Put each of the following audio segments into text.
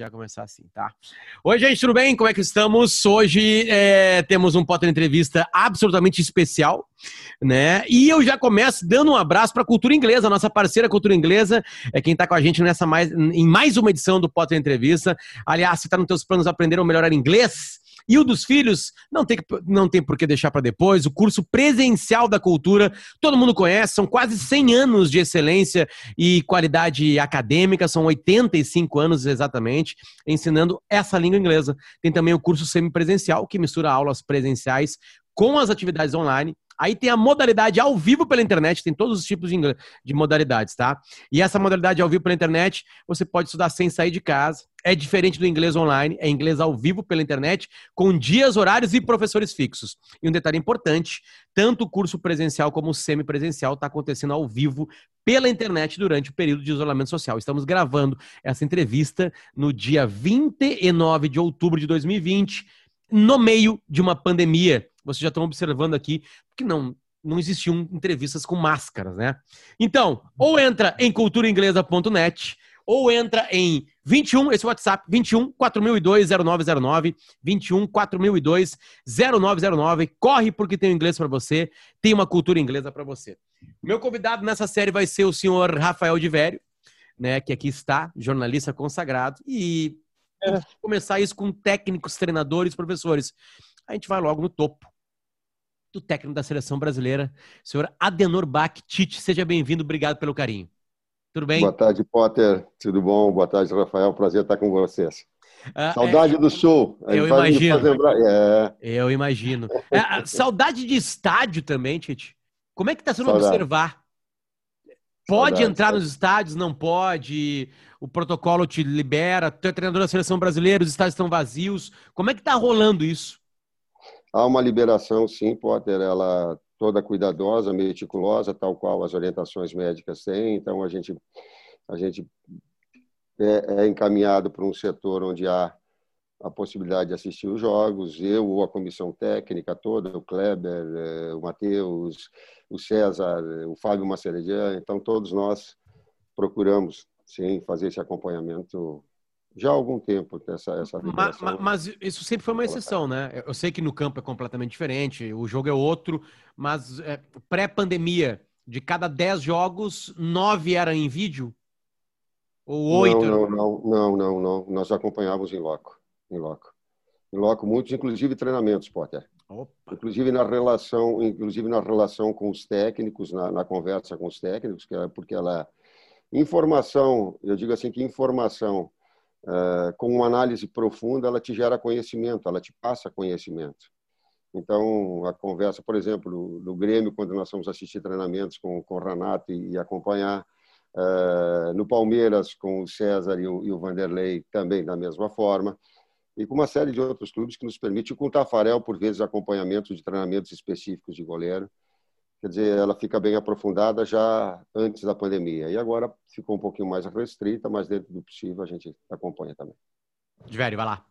Já começar assim, tá? Oi, gente, tudo bem? Como é que estamos? Hoje é, temos um Potter Entrevista absolutamente especial, né? E eu já começo dando um abraço para a Cultura Inglesa, nossa parceira Cultura Inglesa, é quem está com a gente nessa mais, em mais uma edição do Potter Entrevista. Aliás, se está nos teus planos aprender a melhorar inglês, e o dos filhos, não tem, não tem por que deixar para depois. O curso presencial da cultura, todo mundo conhece, são quase 100 anos de excelência e qualidade acadêmica, são 85 anos exatamente, ensinando essa língua inglesa. Tem também o curso semipresencial, que mistura aulas presenciais com as atividades online. Aí tem a modalidade ao vivo pela internet, tem todos os tipos de, de modalidades, tá? E essa modalidade ao vivo pela internet, você pode estudar sem sair de casa. É diferente do inglês online, é inglês ao vivo pela internet, com dias, horários e professores fixos. E um detalhe importante: tanto o curso presencial como o semipresencial está acontecendo ao vivo pela internet durante o período de isolamento social. Estamos gravando essa entrevista no dia 29 de outubro de 2020, no meio de uma pandemia vocês já estão observando aqui que não não existiam entrevistas com máscaras, né? Então, ou entra em culturainglesa.net, ou entra em 21, esse WhatsApp, 21 4002 0909, 21 4002 0909. Corre porque tem o inglês para você, tem uma cultura inglesa para você. Meu convidado nessa série vai ser o senhor Rafael de Vério, né, que aqui está, jornalista consagrado, e é. começar isso com técnicos, treinadores, professores. A gente vai logo no topo do técnico da seleção brasileira, senhor Adenor Bach Tite. Seja bem-vindo, obrigado pelo carinho. Tudo bem? Boa tarde, Potter. Tudo bom? Boa tarde, Rafael. Prazer estar com vocês. Ah, saudade é... do Sul. Eu imagino. É... Eu imagino. É, saudade de estádio também, Tite. Como é que está sendo saudade. observar? Pode saudade, entrar saudade. nos estádios? Não pode? O protocolo te libera? Tu é treinador da seleção brasileira, os estádios estão vazios. Como é que está rolando isso? Há uma liberação, sim, Potter, ela toda cuidadosa, meticulosa, tal qual as orientações médicas têm. Então, a gente, a gente é, é encaminhado para um setor onde há a possibilidade de assistir os jogos, eu ou a comissão técnica toda, o Kleber, eh, o Matheus, o César, o Fábio Maceredian, então todos nós procuramos, sim, fazer esse acompanhamento já há algum tempo essa, essa mas, mas, isso sempre foi uma exceção, né? Eu sei que no campo é completamente diferente, o jogo é outro, mas é, pré-pandemia, de cada 10 jogos, nove eram em vídeo? Ou oito? Não, não, não, não, não, Nós acompanhávamos em loco. Em loco. Em loco, muitos, inclusive treinamentos, Potter. Opa. Inclusive na relação, inclusive na relação com os técnicos, na, na conversa com os técnicos, que é porque ela informação, eu digo assim que informação com uma análise profunda, ela te gera conhecimento, ela te passa conhecimento. Então, a conversa, por exemplo, no Grêmio, quando nós fomos assistir treinamentos com, com o Renato e, e acompanhar, uh, no Palmeiras, com o César e o, e o Vanderlei, também da mesma forma, e com uma série de outros clubes que nos permite, com o Tafarel, por vezes, acompanhamento de treinamentos específicos de goleiro quer dizer, ela fica bem aprofundada já antes da pandemia. E agora ficou um pouquinho mais restrita, mas dentro do possível a gente acompanha também. Diverio, vai lá.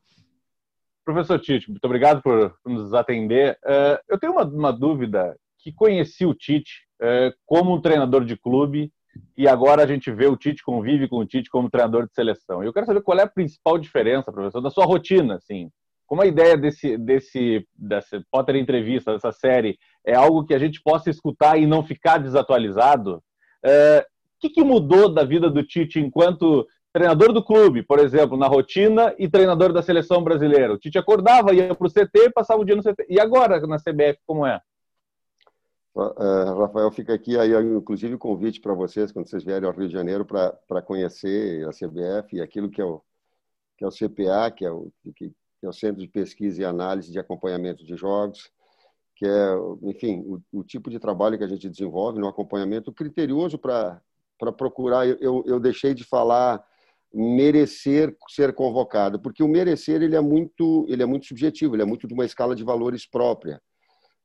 Professor Tite, muito obrigado por nos atender. Uh, eu tenho uma, uma, dúvida que conheci o Tite uh, como um treinador de clube e agora a gente vê o Tite convive com o Tite como treinador de seleção. Eu quero saber qual é a principal diferença, professor, da sua rotina, assim, como a ideia desse, desse, dessa Potter Entrevista, dessa série, é algo que a gente possa escutar e não ficar desatualizado, é, o que, que mudou da vida do Tite enquanto treinador do clube, por exemplo, na rotina e treinador da seleção brasileira? O Tite acordava, ia para o CT e passava o dia no CT. E agora na CBF, como é? Uh, Rafael, fica aqui aí, inclusive, o convite para vocês, quando vocês vierem ao Rio de Janeiro, para conhecer a CBF e aquilo que é o, que é o CPA, que é o, que é o Centro de Pesquisa e Análise de Acompanhamento de Jogos, que é, enfim, o, o tipo de trabalho que a gente desenvolve no acompanhamento criterioso para procurar. Eu, eu deixei de falar merecer ser convocado, porque o merecer ele é muito ele é muito subjetivo, ele é muito de uma escala de valores própria.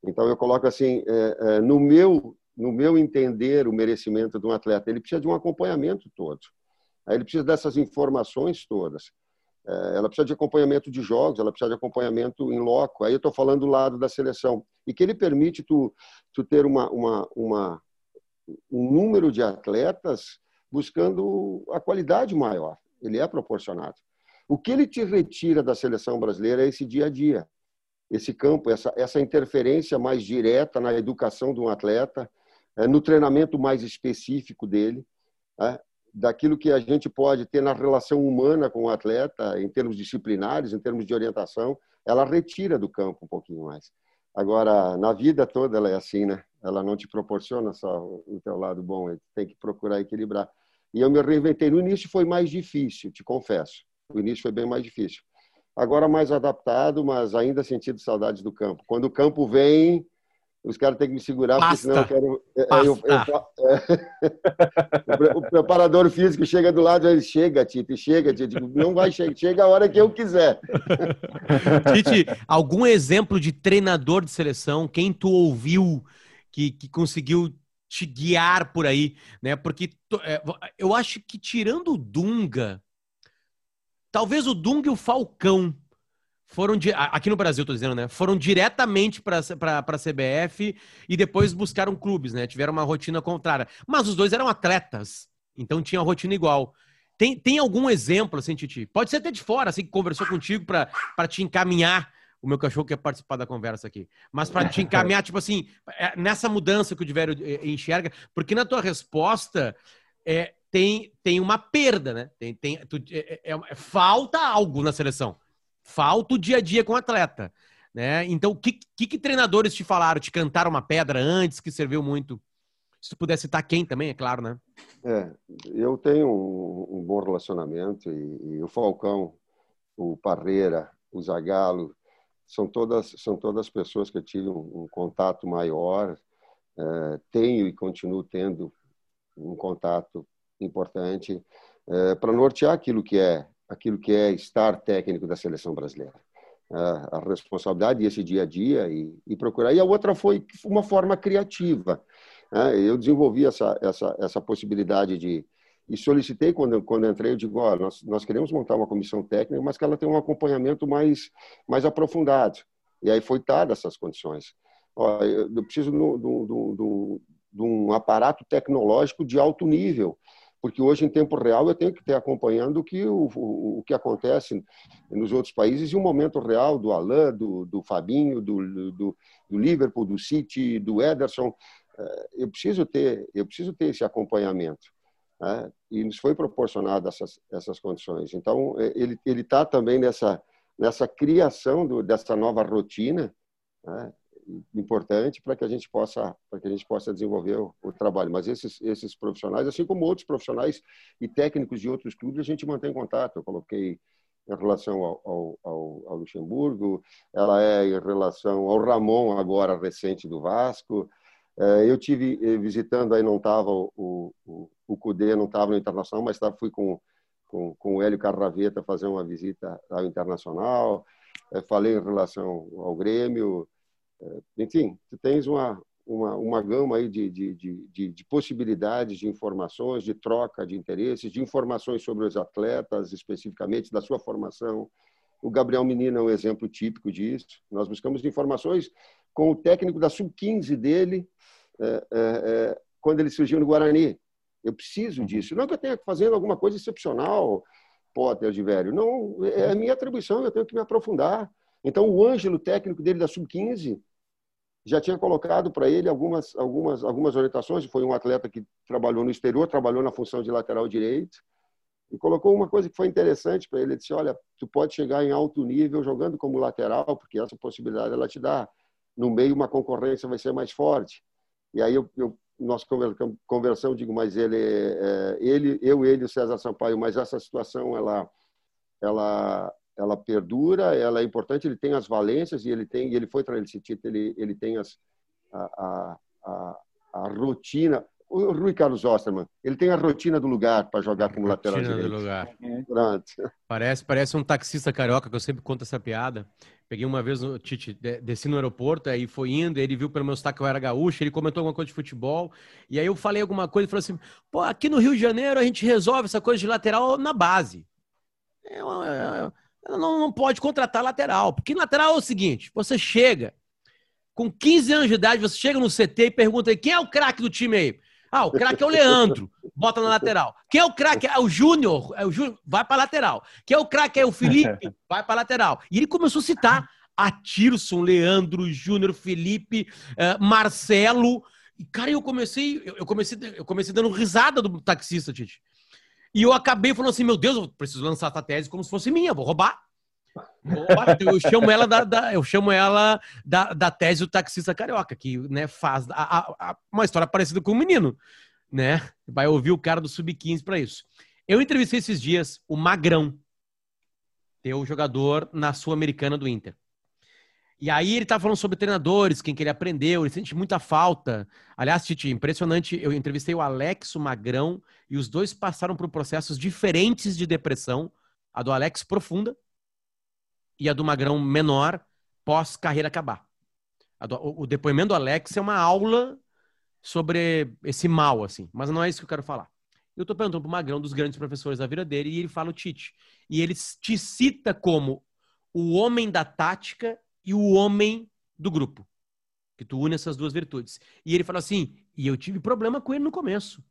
Então eu coloco assim, é, é, no meu no meu entender o merecimento de um atleta, ele precisa de um acompanhamento todo. Aí ele precisa dessas informações todas. É, ela precisa de acompanhamento de jogos, ela precisa de acompanhamento em loco. Aí eu estou falando do lado da seleção. E que ele permite tu, tu ter uma, uma, uma, um número de atletas buscando a qualidade maior. Ele é proporcionado. O que ele te retira da seleção brasileira é esse dia a dia, esse campo, essa, essa interferência mais direta na educação de um atleta, é, no treinamento mais específico dele, é, daquilo que a gente pode ter na relação humana com o atleta, em termos disciplinares, em termos de orientação, ela retira do campo um pouquinho mais. Agora, na vida toda ela é assim, né? Ela não te proporciona só o teu lado bom, tem que procurar equilibrar. E eu me reinventei. No início foi mais difícil, te confesso. O início foi bem mais difícil. Agora mais adaptado, mas ainda sentindo saudades do campo. Quando o campo vem, os caras têm que me segurar, porque senão eu quero. É, é, eu, eu, é, o preparador físico chega do lado, ele chega, Tito, chega, Tito. Não vai chegar, chega a hora que eu quiser. Tite, algum exemplo de treinador de seleção, quem tu ouviu que, que conseguiu te guiar por aí, né? Porque eu acho que tirando o Dunga, Talvez o Dung e o Falcão foram de, aqui no Brasil, tô dizendo, né? Foram diretamente para a CBF e depois buscaram clubes, né? Tiveram uma rotina contrária. Mas os dois eram atletas, então tinha rotina igual. Tem, tem algum exemplo, assim, Titi? Pode ser até de fora, assim, que conversou contigo para te encaminhar. O meu cachorro quer participar da conversa aqui. Mas para te encaminhar, tipo assim, é, nessa mudança que o Diverio é, enxerga, porque na tua resposta, é, tem, tem uma perda, né? Tem, tem, tu, é, é, é, falta algo na seleção. Falta o dia a dia com o atleta. Né? Então, o que, que, que, treinadores te falaram? Te cantaram uma pedra antes que serviu muito? Se tu pudesse citar quem também, é claro, né? É, eu tenho um, um bom relacionamento e, e, o Falcão, o Parreira, o Zagallo, são todas, são todas pessoas que eu tive um, um contato maior, é, tenho e continuo tendo um contato importante é, para nortear aquilo que é aquilo que é estar técnico da seleção brasileira. a responsabilidade esse dia a dia e, e, procurar. E a outra foi uma forma criativa. Né? Eu desenvolvi essa, essa, essa possibilidade de. E solicitei, quando, quando entrei, eu digo: ó, nós, nós queremos montar uma comissão técnica, mas que ela tenha um acompanhamento mais, mais aprofundado. E aí foi dada essas condições. Eu preciso de um aparato tecnológico de alto nível porque hoje, em tempo real, eu tenho que estar acompanhando o que, o, o, que acontece nos outros países e o momento real do Alain, do, do Fabinho, do, do, do Liverpool, do City, do Ederson. É, eu preciso ter, eu preciso ter esse acompanhamento. Né? E nos foi proporcionado essas, essas condições. Então, é, ele está também nessa, nessa criação do, dessa nova rotina, né? Importante para que a gente possa para que a gente possa desenvolver o, o, trabalho. Mas esses esses profissionais assim como outros profissionais e técnicos de outros clubes a gente mantém contato. Eu coloquei em relação ao, ao, ao, Luxemburgo ela é em relação ao Ramon agora recente do Vasco. É, eu tive eh, visitando aí não estava o, o, o Cudê não estava no internacional mas fui com com, com o Hélio Carraveta fazer uma visita ao internacional. É, falei em relação ao Grêmio enfim, tu tens uma, uma, uma gama aí de, de, de, de, possibilidades de informações, de troca de interesses, de informações sobre os atletas, especificamente da sua formação. O Gabriel Menino é um exemplo típico disso. Nós buscamos informações com o técnico da sub-15 dele, é, é, é, quando ele surgiu no Guarani. Eu preciso disso. Não que eu tenha que fazer alguma coisa excepcional, Potter de velho. Não, é a minha atribuição, eu tenho que me aprofundar. Então, o Ângelo, técnico dele da sub-15, já tinha colocado para ele algumas, algumas, algumas orientações. Foi um atleta que trabalhou no exterior, trabalhou na função de lateral direito, e colocou uma coisa que foi interessante para ele. Ele disse: Olha, tu pode chegar em alto nível jogando como lateral, porque essa possibilidade ela te dá. No meio, uma concorrência vai ser mais forte. E aí eu, eu nós conversamos, digo, mas ele, é, ele, eu, ele, o César Sampaio, mas essa situação ela, ela, ela perdura, ela é importante, ele tem as valências e ele tem, ele foi para esse título, ele, ele tem as, a, a, a, rotina. O Rui Carlos Osterman, ele tem a rotina do lugar para jogar como lateral rotina direito. Do lugar. Parece, parece um taxista carioca que eu sempre conto essa piada. Peguei uma vez o Tite, desci no aeroporto, aí foi indo, ele viu pelo meu sotaque que eu era gaúcho, ele comentou alguma coisa de futebol, e aí eu falei alguma coisa e falou assim: pô, aqui no Rio de Janeiro a gente resolve essa coisa de lateral na base. É, é, não, não pode contratar lateral. Porque lateral é o seguinte: você chega com 15 anos de idade, você chega no CT e pergunta aí, quem é o craque do time aí? Ah, o craque é o Leandro, bota na lateral. Quem é o craque? É o Júnior, é o Júnior, vai para lateral. Quem é o craque? É o Felipe, vai para lateral. E ele começou a citar Atirson, Leandro, Júnior, Felipe, uh, Marcelo. E, cara, eu comecei, eu comecei, eu comecei dando risada do taxista, Tite. E eu acabei falando assim, meu Deus, eu preciso lançar essa tese como se fosse minha, vou roubar. Eu chamo ela da, da, eu chamo ela da, da tese do taxista carioca, que né, faz a, a, uma história parecida com o menino, né? Vai ouvir o cara do sub-15 para isso. Eu entrevistei esses dias o Magrão, teu jogador na Sul-Americana do Inter. E aí ele tá falando sobre treinadores, quem que ele aprendeu, ele sente muita falta. Aliás, Titi, impressionante, eu entrevistei o Alex, o Magrão, e os dois passaram por processos diferentes de depressão. A do Alex profunda e a do Magrão menor pós carreira acabar. Do, o, o depoimento do Alex é uma aula sobre esse mal, assim, mas não é isso que eu quero falar. Eu tô perguntando pro Magrão dos grandes professores da vida dele e ele fala o Tite. E ele te cita como o homem da tática e o homem do grupo. Que tu une essas duas virtudes. E ele falou assim: e eu tive problema com ele no começo.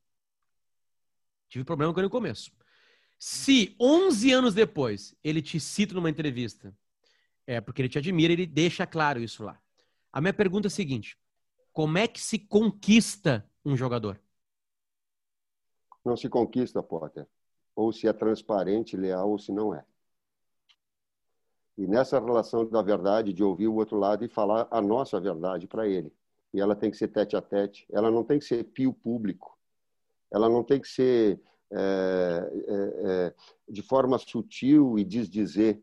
Tive problema com ele no começo. Se 11 anos depois ele te cita numa entrevista, é porque ele te admira, ele deixa claro isso lá. A minha pergunta é a seguinte: como é que se conquista um jogador? Não se conquista, Potter. Ou se é transparente, leal, ou se não é. E nessa relação da verdade, de ouvir o outro lado e falar a nossa verdade para ele. E ela tem que ser tete a tete, ela não tem que ser pio público, ela não tem que ser é, é, é, de forma sutil e desdizer.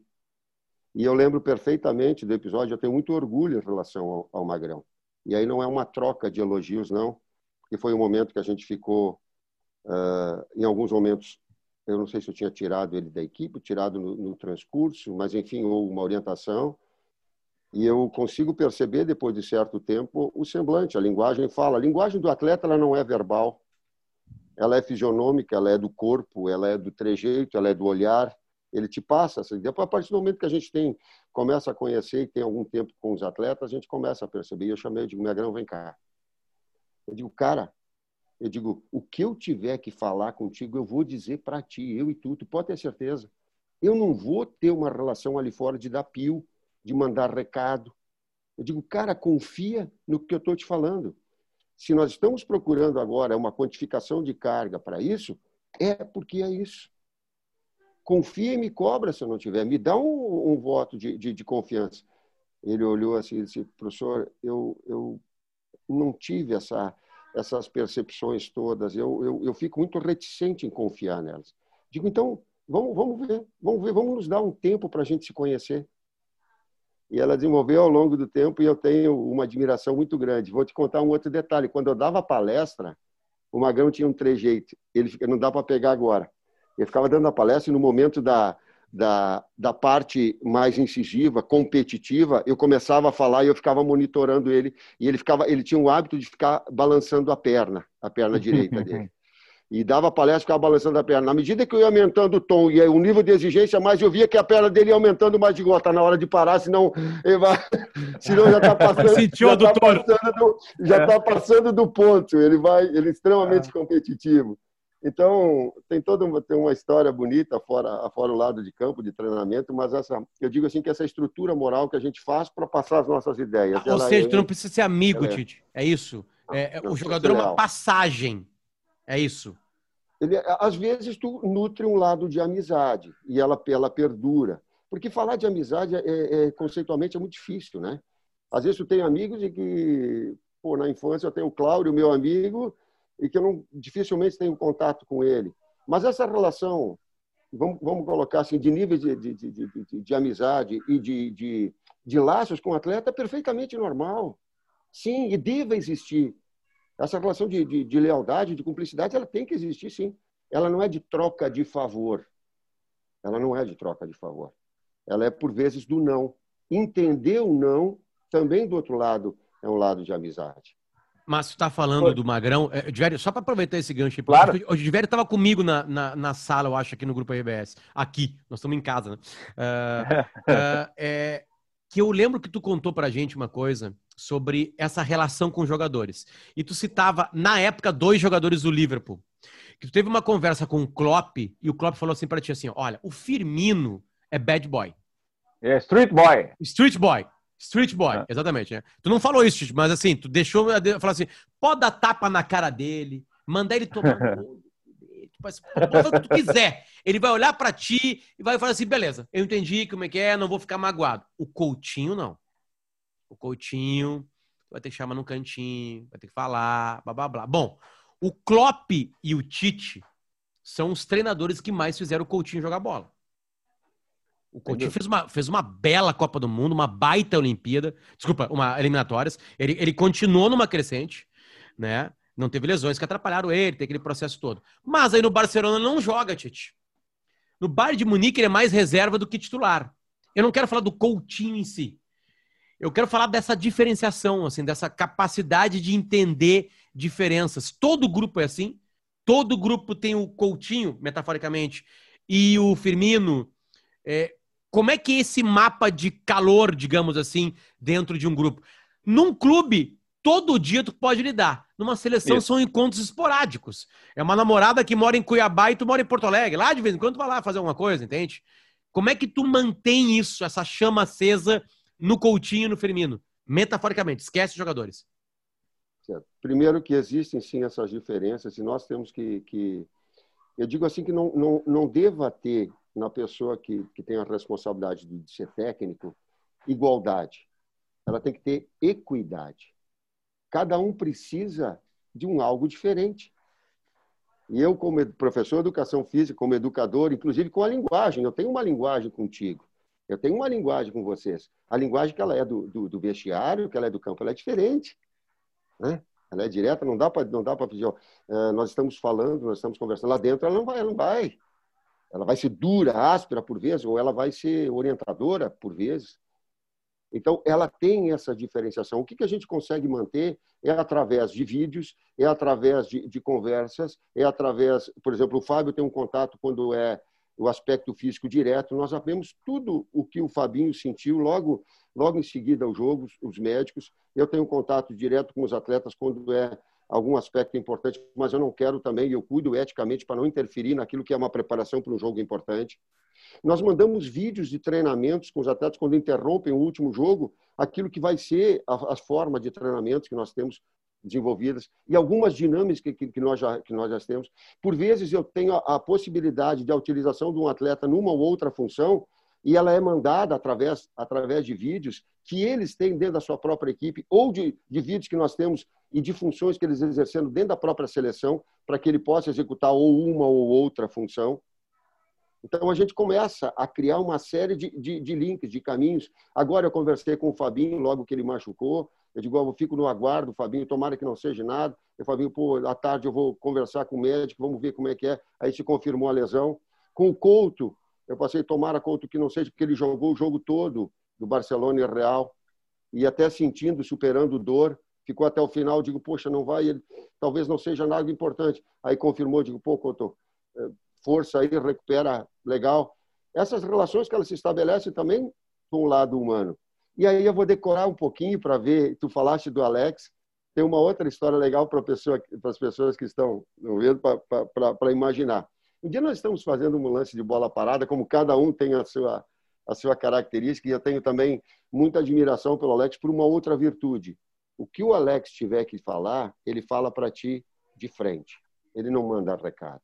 E eu lembro perfeitamente do episódio, eu tenho muito orgulho em relação ao, ao Magrão. E aí não é uma troca de elogios, não, porque foi um momento que a gente ficou, uh, em alguns momentos, eu não sei se eu tinha tirado ele da equipe, tirado no, no transcurso, mas enfim, houve uma orientação. E eu consigo perceber, depois de certo tempo, o semblante, a linguagem fala. A linguagem do atleta ela não é verbal, ela é fisionômica, ela é do corpo, ela é do trejeito, ela é do olhar. Ele te passa. Depois, a partir do momento que a gente tem, começa a conhecer e tem algum tempo com os atletas, a gente começa a perceber. E eu chamei, eu digo, Negrão, vem cá. Eu digo, cara, eu digo, o que eu tiver que falar contigo, eu vou dizer para ti, eu e tu, tu pode ter certeza. Eu não vou ter uma relação ali fora de dar pio, de mandar recado. Eu digo, cara, confia no que eu estou te falando. Se nós estamos procurando agora uma quantificação de carga para isso, é porque é isso. Confia e me cobra se eu não tiver. Me dá um, um voto de, de, de, confiança. Ele olhou assim e disse, professor, eu, eu não tive essa essas percepções todas. Eu, eu, eu fico muito reticente em confiar nelas. Digo, então, vamos, vamos ver, vamos ver, vamos nos dar um tempo para a gente se conhecer. E ela desenvolveu ao longo do tempo e eu tenho uma admiração muito grande. Vou te contar um outro detalhe. Quando eu dava palestra, o Magrão tinha um trejeito. Ele não dá para pegar agora. Ele ficava dando a palestra e no momento da, da, da parte mais incisiva, competitiva, eu começava a falar e eu ficava monitorando ele e ele ficava, ele tinha o hábito de ficar balançando a perna, a perna direita dele. E dava palestra, ficava balançando a perna. Na medida que eu ia aumentando o tom e o nível de exigência mais, eu via que a perna dele ia aumentando mais de gota. Tá na hora de parar, senão, ele vai, senão já está passando, Sentiu já tá passando, do, já é. tá passando do ponto. Ele vai, ele é extremamente é. competitivo. Então, tem toda uma, tem uma história bonita fora, fora o lado de campo, de treinamento, mas essa, eu digo assim que essa estrutura moral que a gente faz para passar as nossas ideias. Ah, ou seja, é, tu não precisa ser amigo, é, Tite. É isso. É, o jogador é uma passagem. É isso. Ele, às vezes tu nutre um lado de amizade e ela, ela perdura. Porque falar de amizade é, é, conceitualmente é muito difícil, né? Às vezes tu tem amigos e que, pô, na infância eu tenho o Cláudio, meu amigo, e que eu não, dificilmente tenho contato com ele. Mas essa relação, vamos, vamos colocar assim, de nível de, de, de, de, de amizade e de, de, de laços com o atleta é perfeitamente normal. Sim, e deve existir. Essa relação de, de, de lealdade, de cumplicidade, ela tem que existir, sim. Ela não é de troca de favor. Ela não é de troca de favor. Ela é, por vezes, do não. Entender o não, também, do outro lado, é um lado de amizade. Mas tu tá falando Foi. do Magrão, é, Divério, só para aproveitar esse gancho, claro. o Divério estava comigo na, na, na, sala, eu acho, aqui no grupo RBS. Aqui, nós estamos em casa, né? Uh, uh, é, que eu lembro que tu contou pra gente uma coisa sobre essa relação com jogadores. E tu citava, na época, dois jogadores do Liverpool. Que tu teve uma conversa com o Klopp e o Klopp falou assim pra ti assim: olha, o Firmino é bad boy. É Street Boy. Street boy. Street boy, é. exatamente. Né? Tu não falou isso, mas assim, tu deixou falar assim: pode dar tapa na cara dele, mandar ele tomar. tipo assim, pode fazer o que tu quiser. Ele vai olhar para ti e vai falar assim: beleza, eu entendi como é que é, não vou ficar magoado. O Coutinho, não. O Coutinho vai ter que chamar no cantinho, vai ter que falar, blá blá blá. Bom, o Klopp e o Tite são os treinadores que mais fizeram o Coutinho jogar bola. O Coutinho fez uma, fez uma bela Copa do Mundo, uma baita Olimpíada, desculpa, uma eliminatórias. Ele, ele continuou numa crescente, né? Não teve lesões que atrapalharam ele, tem aquele processo todo. Mas aí no Barcelona não joga, Tite. No Bayern de Munique ele é mais reserva do que titular. Eu não quero falar do Coutinho em si. Eu quero falar dessa diferenciação, assim, dessa capacidade de entender diferenças. Todo grupo é assim. Todo grupo tem o Coutinho, metaforicamente, e o Firmino. É, como é que é esse mapa de calor, digamos assim, dentro de um grupo? Num clube, todo dia tu pode lidar. Numa seleção Isso. são encontros esporádicos. É uma namorada que mora em Cuiabá e tu mora em Porto Alegre. Lá de vez em quando tu vai lá fazer alguma coisa, entende? Como é que tu mantém isso, essa chama acesa no Coutinho e no Firmino? Metaforicamente, esquece os jogadores. Certo. Primeiro que existem sim essas diferenças e nós temos que, que... eu digo assim que não, não, não deva ter na pessoa que, que tem a responsabilidade de ser técnico, igualdade. Ela tem que ter equidade. Cada um precisa de um algo diferente. E eu, como professor de educação física, como educador, inclusive com a linguagem, eu tenho uma linguagem contigo. Eu tenho uma linguagem com vocês. A linguagem que ela é do, do, do vestiário, que ela é do campo, ela é diferente. Né? Ela é direta, não dá para não dá para pedir. Uh, nós estamos falando, nós estamos conversando lá dentro, ela não vai, ela não vai. Ela vai ser dura, áspera por vezes, ou ela vai ser orientadora por vezes. Então, ela tem essa diferenciação. O que, que a gente consegue manter é através de vídeos, é através de, de, conversas, é através, por exemplo, o Fábio tem um contato quando é o aspecto físico direto. Nós sabemos tudo o que o Fabinho sentiu logo, logo em seguida ao jogo, os médicos. Eu tenho contato direto com os atletas quando é algum aspecto importante, mas eu não quero também, eu cuido eticamente para não interferir naquilo que é uma preparação para um jogo importante. Nós mandamos vídeos de treinamentos com os atletas quando interrompem o último jogo, aquilo que vai ser a, a forma de treinamentos que nós temos desenvolvidas e algumas dinâmicas que, que, nós já, que nós já temos. Por vezes eu tenho a, a possibilidade de a utilização de um atleta numa ou outra função e ela é mandada através, através de vídeos que eles têm dentro da sua própria equipe ou de, de vídeos que nós temos e de funções que eles exercendo dentro da própria seleção para que ele possa executar ou uma ou outra função. Então a gente começa a criar uma série de, de, de links, de caminhos. Agora eu conversei com o Fabinho logo que ele machucou. Eu digo, eu fico no aguardo, Fabinho, tomara que não seja nada. Eu Fabinho, pô, à tarde eu vou conversar com o médico, vamos ver como é que é. Aí se confirmou a lesão. Com o Couto, eu passei, tomara Couto que não seja, porque ele jogou o jogo todo do Barcelona e Real, e até sentindo, superando dor, ficou até o final, digo, poxa, não vai, ele, talvez não seja nada importante. Aí confirmou, digo, pô, Couto, eh, força aí, recupera, legal. Essas relações que elas se estabelecem também com o lado humano. E aí eu vou decorar um pouquinho para ver, tu falaste do Alex, tem uma outra história legal para pessoa, as pessoas que estão vendo para imaginar. Um dia nós estamos fazendo um lance de bola parada, como cada um tem a sua, a sua característica, e eu tenho também muita admiração pelo Alex por uma outra virtude o que o Alex tiver que falar, ele fala para ti de frente. Ele não manda recado.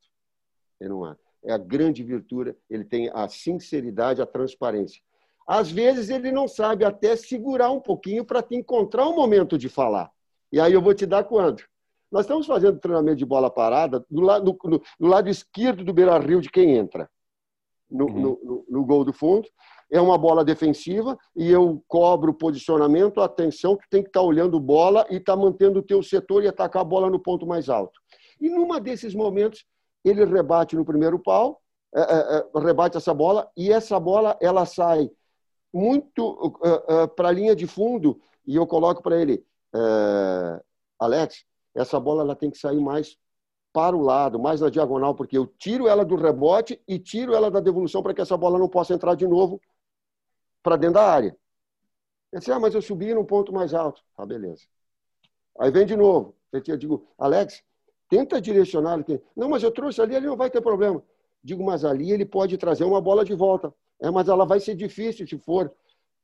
Ele não manda. É a grande virtude, ele tem a sinceridade, a transparência. Às vezes ele não sabe até segurar um pouquinho para te encontrar um momento de falar. E aí eu vou te dar quando. Nós estamos fazendo treinamento de bola parada do lado, no, no lado esquerdo do beira-rio de quem entra, no, uhum. no, no gol do fundo é uma bola defensiva e eu cobro posicionamento, atenção, que tem que estar tá olhando bola e estar tá mantendo o teu setor e atacar a bola no ponto mais alto. E numa desses momentos, ele rebate no primeiro pau, é, é, é rebate essa bola e essa bola ela sai muito é, é, para a linha de fundo e eu coloco para ele, Alex, essa bola ela tem que sair mais para o lado, mais na diagonal, porque eu tiro ela do rebote e tiro ela da devolução para que essa bola não possa entrar de novo para dentro da área. Ele disse, ah, mas eu subi num ponto mais alto. Tá, beleza. Aí vem de novo. Eu digo, Alex, tenta direcionar. Não, mas eu trouxe ali, ele não vai ter problema. Digo, mas ali ele pode trazer uma bola de volta. É, mas ela vai ser difícil se for.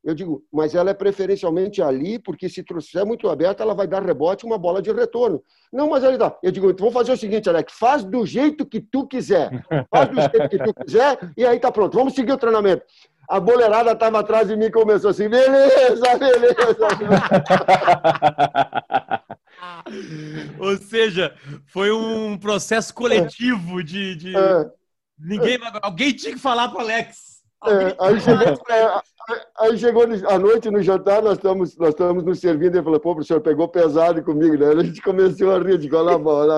Eu digo, mas ela é preferencialmente ali, porque se trouxer muito aberta, ela vai dar rebote uma bola de retorno. Não, mas ele dá. Eu digo, então vamos fazer o seguinte, Alex, faz do jeito que tu quiser. Faz do jeito que tu quiser e aí tá pronto. Vamos seguir o treinamento. A boleirada estava atrás de mim e começou assim, beleza, beleza. Ou seja, foi um processo coletivo de. de... É. Ninguém, alguém tinha que falar para o Alex. É, aí, chegou, é, aí chegou à noite no jantar, nós estamos, nós estamos nos servindo, ele falou, pô, professor, pegou pesado comigo, né? A gente começou a rir, de lá,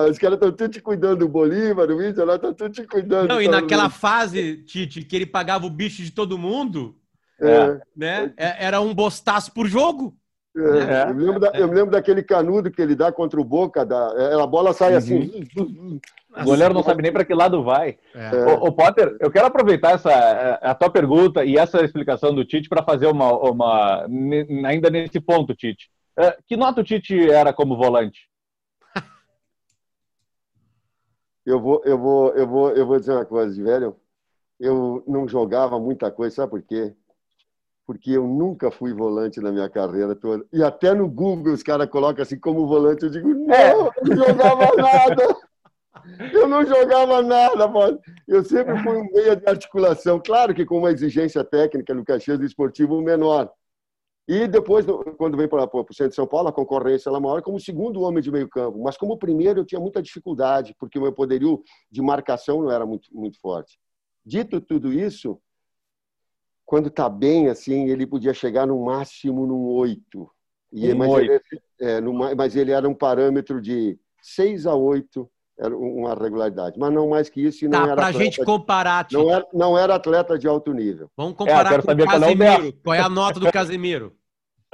os caras estão tudo te cuidando do Bolívar, do Vídeo, lá estão tudo te cuidando. Não, e naquela fase, Tite, que ele pagava o bicho de todo mundo, é. né? É, era um bostaço por jogo. É, é, eu, me lembro da, eu me lembro daquele canudo que ele dá contra o Boca, da, é, a bola sai assim. Uhum. O goleiro não sabe nem para que lado vai. É. O, o, Potter, eu quero aproveitar essa, a tua pergunta e essa explicação do Tite para fazer uma, uma. Ainda nesse ponto, Tite. Que nota o Tite era como volante? Eu vou, eu vou, eu vou, eu vou dizer uma coisa, velho. Eu não jogava muita coisa, sabe por quê? Porque eu nunca fui volante na minha carreira toda. E até no Google os caras colocam assim como volante. Eu digo, não, é. eu não jogava nada. Eu não jogava nada, mano. Eu sempre fui um meia de articulação. Claro que com uma exigência técnica no Caxias Esportivo menor. E depois, quando vem para o centro de São Paulo, a concorrência era maior como segundo homem de meio campo. Mas como primeiro, eu tinha muita dificuldade, porque o meu poderio de marcação não era muito, muito forte. Dito tudo isso, quando está bem, assim, ele podia chegar no máximo num 8. E, um mas, 8. Ele, é, no, mas ele era um parâmetro de 6 a 8, era uma regularidade. Mas não mais que isso. E não tá, era pra gente comparar. Não era, não era atleta de alto nível. Vamos é, comparar é, com o Casemiro. Qual é a nota do Casemiro?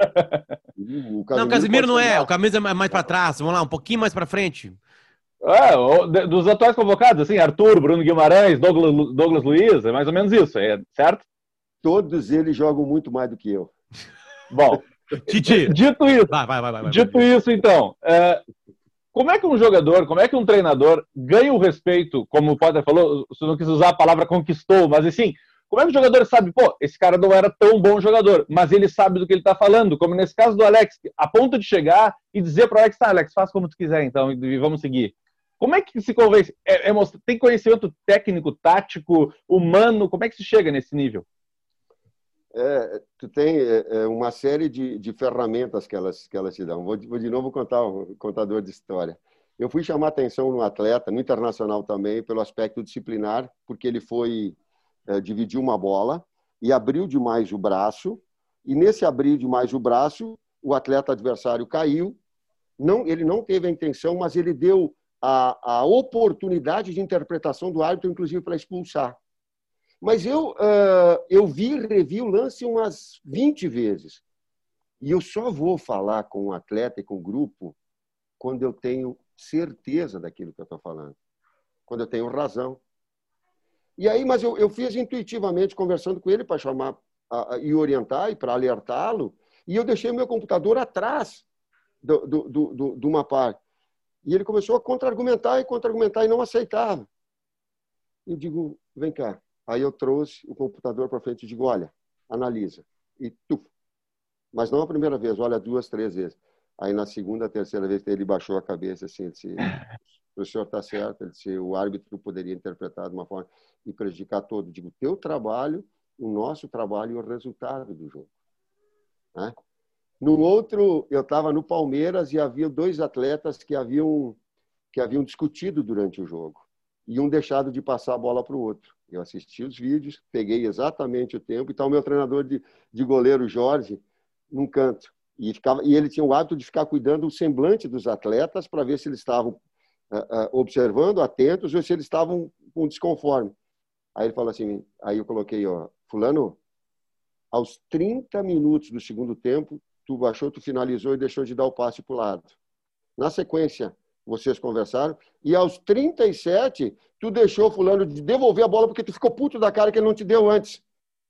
o Casemiro não, o Casemiro não é. O camisa é mais para trás. Vamos lá, um pouquinho mais para frente. É, dos atuais convocados, assim, Arthur, Bruno Guimarães, Douglas, Douglas Luiz, é mais ou menos isso, é, certo? Todos eles jogam muito mais do que eu. Bom, Titi. dito isso, vai, vai, vai, dito isso, então, é, como é que um jogador, como é que um treinador ganha o respeito, como o Potter falou, você não quis usar a palavra conquistou, mas assim, como é que o jogador sabe, pô, esse cara não era tão bom jogador, mas ele sabe do que ele está falando, como nesse caso do Alex, a ponto de chegar e dizer para o Alex, tá, Alex, faz como tu quiser, então, e vamos seguir. Como é que se convence? É, é, tem conhecimento técnico, tático, humano? Como é que se chega nesse nível? É, tu tem é, é, uma série de, de ferramentas que elas, que elas te dão. Vou, vou de novo contar o contador de história. Eu fui chamar atenção no atleta, no internacional também, pelo aspecto disciplinar, porque ele foi é, dividir uma bola e abriu demais o braço. E nesse abrir demais o braço, o atleta adversário caiu. Não, ele não teve a intenção, mas ele deu a, a oportunidade de interpretação do árbitro, inclusive para expulsar. Mas eu, uh, eu vi e revi o lance umas 20 vezes. E eu só vou falar com o atleta e com o grupo quando eu tenho certeza daquilo que eu estou falando. Quando eu tenho razão. E aí, mas eu, eu fiz intuitivamente, conversando com ele para chamar uh, e orientar e para alertá-lo. E eu deixei meu computador atrás do, do, do, do uma parte. E ele começou a contra-argumentar e contra-argumentar e não aceitava. Eu digo, vem cá, Aí eu trouxe o computador para frente e digo, olha, analisa. E tu. Mas não a primeira vez, olha duas, três vezes. Aí na segunda, terceira vez, ele baixou a cabeça assim, ele disse, o senhor está certo, ele disse, o árbitro poderia interpretar de uma forma e prejudicar todo. Digo, teu trabalho, o nosso trabalho e o resultado do jogo. Né? No outro, eu estava no Palmeiras e havia dois atletas que haviam, que haviam discutido durante o jogo e um deixado de passar a bola para o outro. Eu assisti os vídeos, peguei exatamente o tempo, e está o meu treinador de, de goleiro, Jorge, num canto. E, ficava, e ele tinha o hábito de ficar cuidando do semblante dos atletas para ver se eles estavam uh, uh, observando, atentos, ou se eles estavam com desconforme. Aí ele falou assim, aí eu coloquei, ó, fulano, aos 30 minutos do segundo tempo, tu baixou, tu finalizou e deixou de dar o passe para o lado. Na sequência, vocês conversaram, e aos 37, tu deixou fulano de devolver a bola porque tu ficou puto da cara que ele não te deu antes.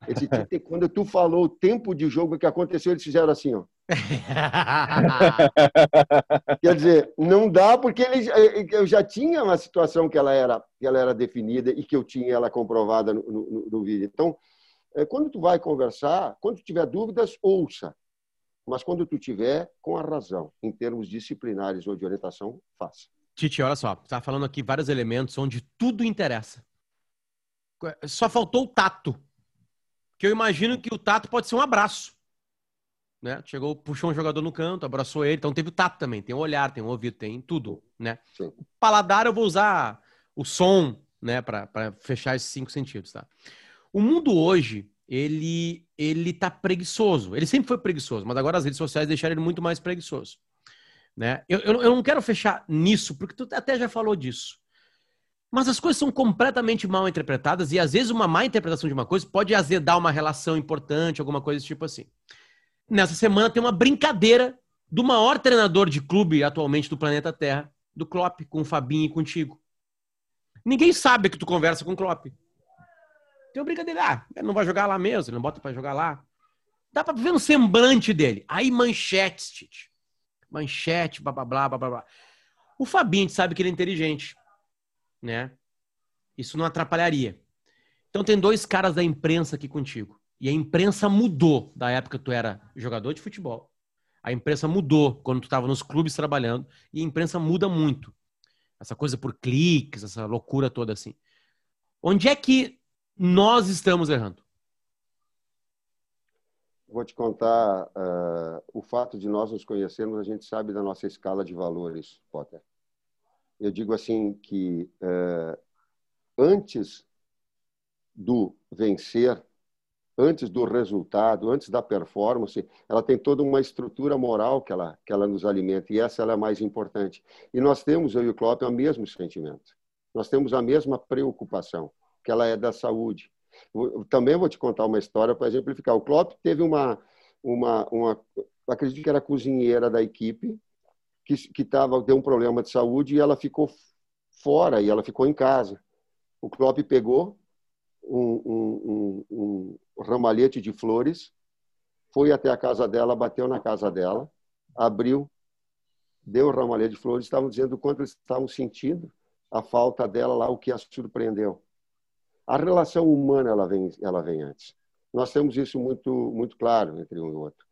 Esse Tite, quando tu falou o tempo de jogo que aconteceu, eles fizeram assim, ó. Quer dizer, não dá porque eles, eh, eh, eu já tinha uma situação que ela era, que ela era definida e que eu tinha ela comprovada no, no, no vídeo. Então, eh, quando tu vai conversar, quando tiver dúvidas, ouça. Mas quando tu tiver com a razão, em termos disciplinares ou de orientação, faça. Titi, olha só, está falando aqui vários elementos onde tudo interessa. Só faltou o tato. Que eu imagino que o tato pode ser um abraço. Né? Chegou, puxou um jogador no canto, abraçou ele, então teve o tato também, tem o olhar, tem o ouvido, tem tudo, né? Sim. O paladar eu vou usar o som, né, para fechar esses cinco sentidos, tá? O mundo hoje, ele ele tá preguiçoso. Ele sempre foi preguiçoso, mas agora as redes sociais deixaram ele muito mais preguiçoso. Né? Eu, eu, eu não quero fechar nisso, porque tu até já falou disso. Mas as coisas são completamente mal interpretadas e às vezes uma má interpretação de uma coisa pode azedar uma relação importante, alguma coisa tipo assim. Nessa semana tem uma brincadeira do maior treinador de clube atualmente do planeta Terra, do Klopp, com o Fabinho e contigo. Ninguém sabe que tu conversa com o Klopp. Tem uma brincadeira. Ah, ele não vai jogar lá mesmo, ele não bota para jogar lá. Dá para ver no semblante dele. Aí manchetes, Tite. Manchete, blá, blá, blá, blá, blá. O Fabinho sabe que ele é inteligente, né? Isso não atrapalharia. Então tem dois caras da imprensa aqui contigo. E a imprensa mudou da época que tu era jogador de futebol. A imprensa mudou quando tu estava nos clubes trabalhando. E a imprensa muda muito. Essa coisa por cliques, essa loucura toda assim. Onde é que nós estamos errando? Vou te contar uh, o fato de nós nos conhecermos, a gente sabe da nossa escala de valores, Potter. Eu digo assim que uh, antes do vencer, antes do resultado, antes da performance, ela tem toda uma estrutura moral que ela, que ela nos alimenta, e essa é a mais importante. E nós temos, eu e o Klopp, o mesmo sentimento. Nós temos a mesma preocupação que ela é da saúde. Também vou te contar uma história para exemplificar. O Klopp teve uma, uma, uma acredito que era cozinheira da equipe, que, que tava, deu um problema de saúde e ela ficou fora e ela ficou em casa. O Klopp pegou um, um, um, um ramalhete de flores, foi até a casa dela, bateu na casa dela, abriu, deu o ramalhete de flores, estavam dizendo o quanto eles estavam sentindo a falta dela lá, o que a surpreendeu. A relação humana ela vem, ela vem antes. Nós temos isso muito, muito claro entre um e outro.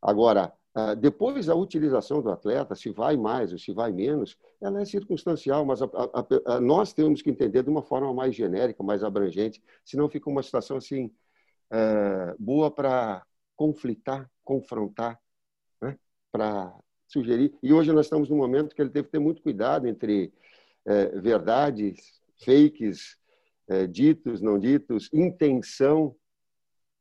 Agora, ah, depois a utilização do atleta, se vai mais ou se vai menos, ela é circunstancial, mas a, a, a, nós temos que entender de uma forma mais genérica, mais abrangente, senão fica uma situação assim é, boa para conflitar, confrontar, né? para sugerir. E hoje nós estamos num momento que ele que ter muito cuidado entre é, verdades, fakes, é, ditos, não ditos, intenção,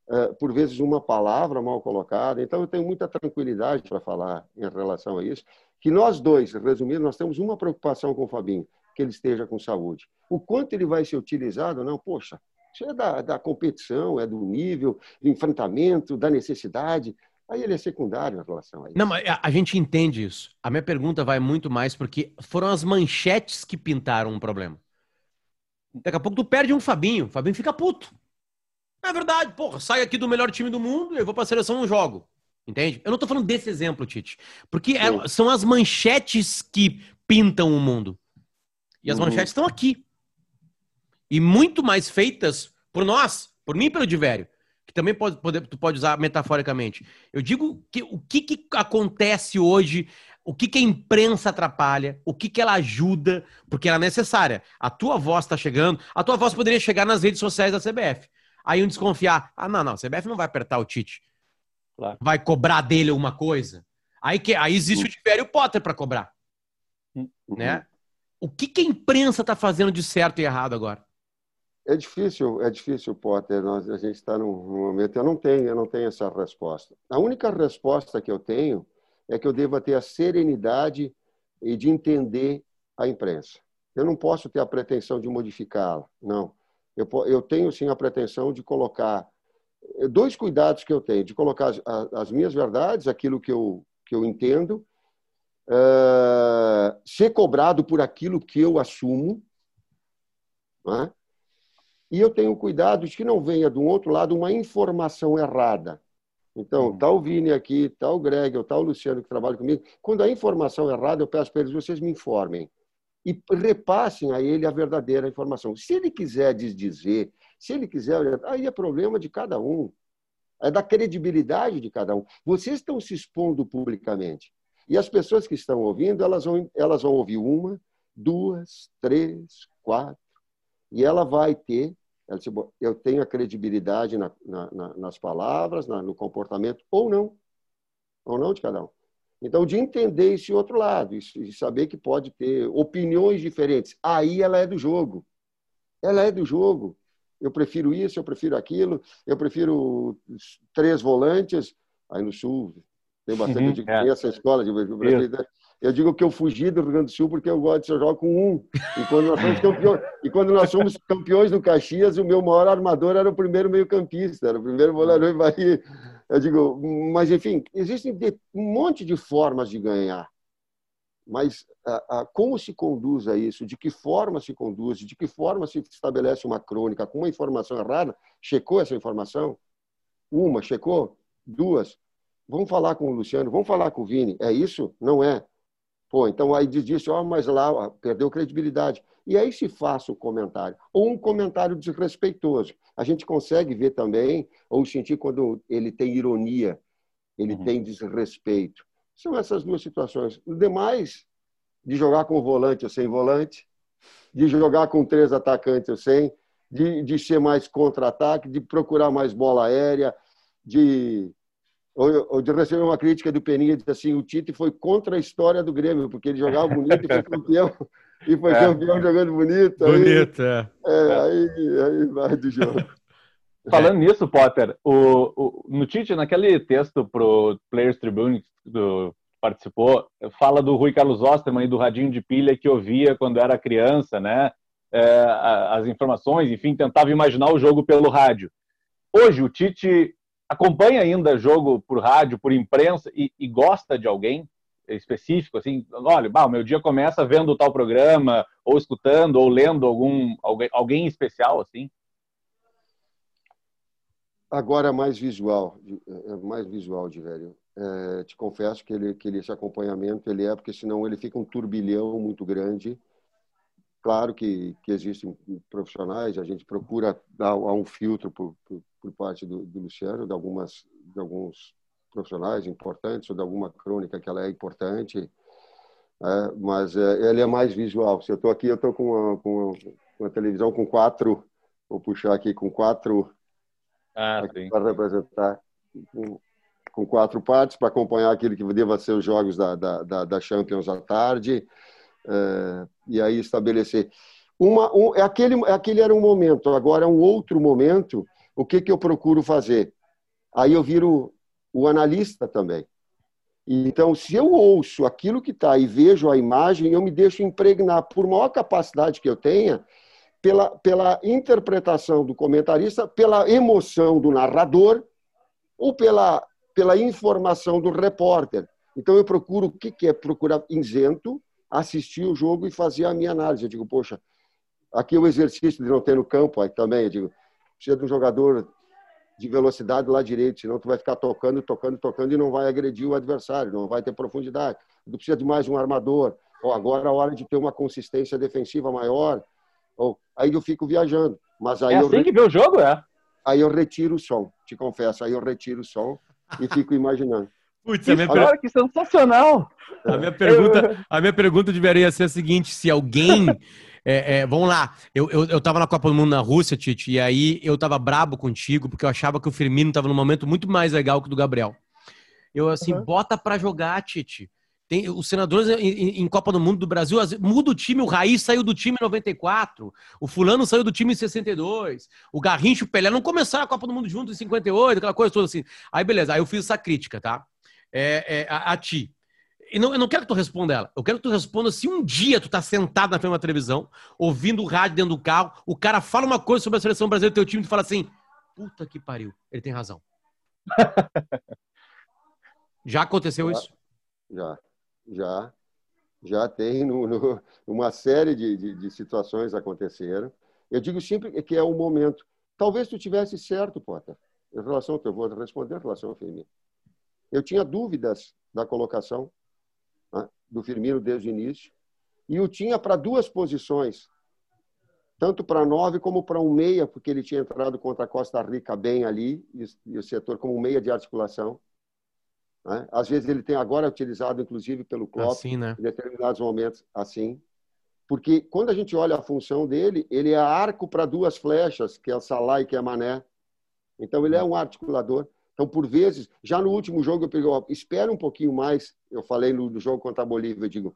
é, por vezes uma palavra mal colocada. Então, eu tenho muita tranquilidade para falar em relação a isso. Que nós dois, resumindo, nós temos uma preocupação com o Fabinho, que ele esteja com saúde. O quanto ele vai ser utilizado, não, poxa, isso é da, da competição, é do nível, do enfrentamento, da necessidade. Aí ele é secundário em relação a isso. Não, mas a gente entende isso. A minha pergunta vai muito mais porque foram as manchetes que pintaram um problema. Daqui a pouco tu perde um Fabinho. O Fabinho fica puto. É verdade, porra, sai aqui do melhor time do mundo e eu vou pra seleção não jogo. Entende? Eu não tô falando desse exemplo, Tite. Porque é, são as manchetes que pintam o mundo. E as uhum. manchetes estão aqui. E muito mais feitas por nós, por mim e pelo Divério. Que também pode, pode, tu pode usar metaforicamente. Eu digo que o que, que acontece hoje o que, que a imprensa atrapalha, o que, que ela ajuda, porque ela é necessária. A tua voz está chegando, a tua voz poderia chegar nas redes sociais da CBF. Aí um desconfiar, ah, não, não, a CBF não vai apertar o Tite. Claro. Vai cobrar dele alguma coisa. Aí, que, aí existe uhum. o Tibério Potter para cobrar. Uhum. Né? O que, que a imprensa está fazendo de certo e errado agora? É difícil, é difícil, Potter. Nós, a gente está num, num momento. Eu não tenho, eu não tenho essa resposta. A única resposta que eu tenho é que eu deva ter a serenidade e de entender a imprensa. Eu não posso ter a pretensão de modificá-la, não. Eu, eu tenho sim a pretensão de colocar eh, dois cuidados que eu tenho, de colocar as, as minhas verdades, aquilo que eu, que eu entendo, uh, ser cobrado por aquilo que eu assumo, é? E eu tenho cuidado de que não venha do outro lado uma informação errada. Então, uhum. tá o Vini aqui, o Greg, ou o Luciano que trabalha comigo. Quando a informação é errada, eu peço para eles, vocês me informem. E repassem a ele a verdadeira informação. Se ele quiser desdizer, se ele quiser, aí é problema de cada um. É da credibilidade de cada um. Vocês estão se expondo publicamente. E as pessoas que estão ouvindo, elas vão, elas vão ouvir uma, duas, três, quatro. E ela vai ter ela disse, eu tenho a credibilidade na, na, nas palavras, na, no comportamento, ou não. Ou não de cada um. Então, de entender esse outro lado, e saber que pode ter opiniões diferentes. Aí ela é do jogo. Ela é do jogo. Eu prefiro isso, eu prefiro aquilo, eu prefiro três volantes. Aí no Sul tem bastante, uhum, é. essa escola de eu digo que eu fugi do Rio Grande do Sul porque eu gosto de jogar com um. E quando nós somos campeões, e quando nós somos campeões do Caxias, o meu maior armador era o primeiro meio-campista, era o primeiro Bahia. Eu digo, mas enfim, existem um monte de formas de ganhar. Mas a, a, como se conduz a isso? De que forma se conduz? De que forma se estabelece uma crônica com uma informação errada? Checou essa informação? Uma, checou? Duas. Vamos falar com o Luciano, vamos falar com o Vini. É isso? Não é. Pô, então aí diz isso, oh, mas lá ó, perdeu credibilidade. E aí se faça o comentário. Ou um comentário desrespeitoso. A gente consegue ver também, ou sentir quando ele tem ironia, ele uhum. tem desrespeito. São essas duas situações. O demais, de jogar com volante ou sem volante, de jogar com três atacantes ou sem, de, de ser mais contra-ataque, de procurar mais bola aérea, de ou, de receber uma crítica do Peninha diz assim, o Tite foi contra a história do Grêmio, porque ele jogava bonito e foi campeão, e foi é. campeão jogando bonito. Bonito, é. é aí, aí vai do jogo. Falando nisso, Potter, o, o, no Tite, naquele texto pro Players Tribune do participou, fala do Rui Carlos Osterman e do radinho de pilha que ouvia quando era criança, né? É, as informações, enfim, tentava imaginar o jogo pelo rádio. Hoje, o Tite acompanha ainda jogo por rádio, por imprensa e, e gosta de alguém específico, assim, olha, bah, o meu dia começa vendo tal programa, ou escutando, ou lendo algum alguém, alguém especial, assim? Agora é mais visual, é mais visual de velho. É, te confesso que ele, que ele, esse acompanhamento ele é porque senão ele fica um turbilhão muito grande. Claro que, que existem profissionais, a gente procura dar um filtro por, por, por parte do, do Luciano, de, algumas, de alguns profissionais importantes, ou de alguma crônica que ela é importante, é, mas é, ele é mais visual. Se eu estou aqui, eu estou com, com uma televisão com quatro, vou puxar aqui com quatro, ah, para representar, com, com, quatro partes, para acompanhar aquilo que deva ser os jogos da, da, da Champions à tarde, é, e aí estabelecer. Uma, um, é aquele, é aquele era um momento, agora é um outro momento o que, que eu procuro fazer? Aí eu viro o analista também. Então, se eu ouço aquilo que está e vejo a imagem, eu me deixo impregnar, por maior capacidade que eu tenha, pela, pela interpretação do comentarista, pela emoção do narrador ou pela, pela informação do repórter. Então, eu procuro o que, que é procurar isento, assistir o jogo e fazer a minha análise. Eu digo, poxa, aqui é o exercício de não ter no campo, aí também, eu digo, precisa de um jogador de velocidade lá direito, senão tu vai ficar tocando, tocando, tocando e não vai agredir o adversário, não vai ter profundidade. Tu precisa de mais um armador. Ou agora é a hora de ter uma consistência defensiva maior. Ou aí eu fico viajando. Mas aí é eu assim que vê o jogo, é? Aí eu retiro o som, te confesso. Aí eu retiro o som e fico imaginando. Putz, a minha per... que sensacional! A minha pergunta, a minha pergunta deveria ser a seguinte: se alguém É, é, vamos lá, eu, eu, eu tava na Copa do Mundo na Rússia, Tite, e aí eu tava brabo contigo, porque eu achava que o Firmino tava num momento muito mais legal que o do Gabriel. Eu assim, uhum. bota pra jogar, Tite. Tem, os senadores em, em, Copa do Mundo do Brasil, muda o time, o Raiz saiu do time em 94, o fulano saiu do time em 62, o Garrincha e o Pelé não começaram a Copa do Mundo juntos em 58, aquela coisa toda assim. Aí beleza, aí eu fiz essa crítica, tá? É, é, a, a ti e não, eu não quero que tu responda ela. Eu quero que tu responda se um dia tu tá sentado na frente da televisão, ouvindo o rádio dentro do carro, o cara fala uma coisa sobre a seleção brasileira do teu time e tu fala assim: puta que pariu, ele tem razão. já aconteceu já, isso? Já, já. Já tem no, no, uma série de, de, de situações aconteceram. Eu digo sempre que é o momento. Talvez tu tivesse certo, Potter, em relação ao teu, vou responder em relação ao Firmino. Eu tinha dúvidas da colocação né, do Firmino desde o início e o tinha para duas posições, tanto para nove como para um meia, porque ele tinha entrado contra a Costa Rica bem ali e o setor como um meia de articulação. Né? Às vezes ele tem agora utilizado, inclusive, pelo Klopp, assim, né? em determinados momentos, assim. Porque quando a gente olha a função dele, ele é arco para duas flechas, que é o Salah e que é Mané. Então ele é um articulador. Então, por vezes, já no último jogo eu peguei, ó, espera um pouquinho mais. Eu falei no, no jogo contra a Bolívia, eu digo,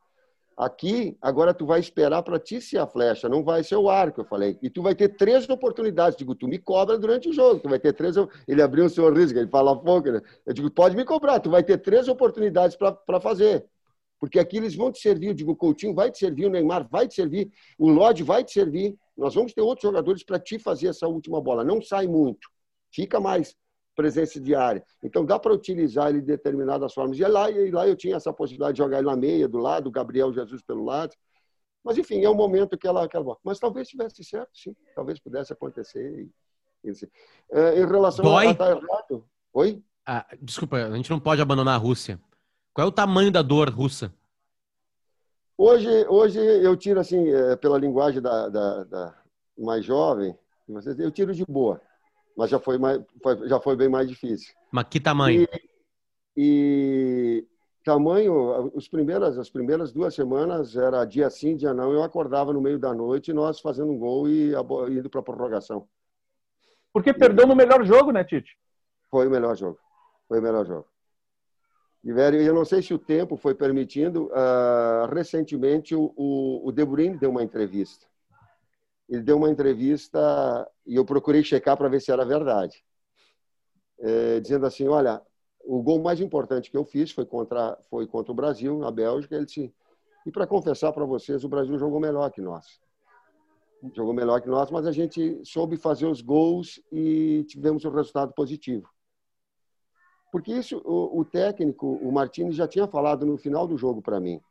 Aqui, agora tu vai esperar para ti ser a flecha, não vai ser o arco, eu falei. E tu vai ter três oportunidades. Digo, tu me cobra durante o jogo. Tu vai ter três. Ele abriu um sorriso, ele fala pouco, né? Eu digo, pode me cobrar, tu vai ter três oportunidades para fazer. Porque aqui eles vão te servir. Eu digo, o Coutinho vai te servir, o Neymar vai te servir, o Lodge vai te servir. Nós vamos ter outros jogadores para te fazer essa última bola. Não sai muito. Fica mais presença diária. Então dá para utilizar ele de determinadas formas. E lá, e lá eu tinha essa possibilidade de jogar ele na meia, do lado, o Gabriel Jesus pelo lado. Mas enfim, é o momento que ela, que ela... Mas talvez tivesse certo, sim. Talvez pudesse acontecer. É, em relação Dói? a estar errado. Oi? Ah, desculpa, a gente não pode abandonar a Rússia. Qual é o tamanho da dor russa? Hoje, hoje eu tiro assim, é, pela linguagem da, da, da mais jovem, eu tiro de boa mas já foi, mais, foi, já foi bem mais difícil. Mas que tamanho? E, e tamanho, os primeiras, as primeiras duas semanas era dia sim, dia não. Eu acordava no meio da noite, nós fazendo um gol e indo para a prorrogação. Porque perdeu no melhor jogo, né, Tite? Foi o melhor jogo. Foi o melhor jogo. E, velho, eu não sei se o tempo foi permitindo. Uh, recentemente, o, o, o De Bruyne deu uma entrevista ele deu uma entrevista e eu procurei checar para ver se era verdade. É, dizendo assim, olha, o gol mais importante que eu fiz foi contra, foi contra o Brasil, na Bélgica. Ele disse, e para confessar para vocês, o Brasil jogou melhor que nós. Jogou melhor que nós, mas a gente soube fazer os gols e tivemos um resultado positivo. Porque isso, o, o técnico, o Martins, já tinha falado no final do jogo para mim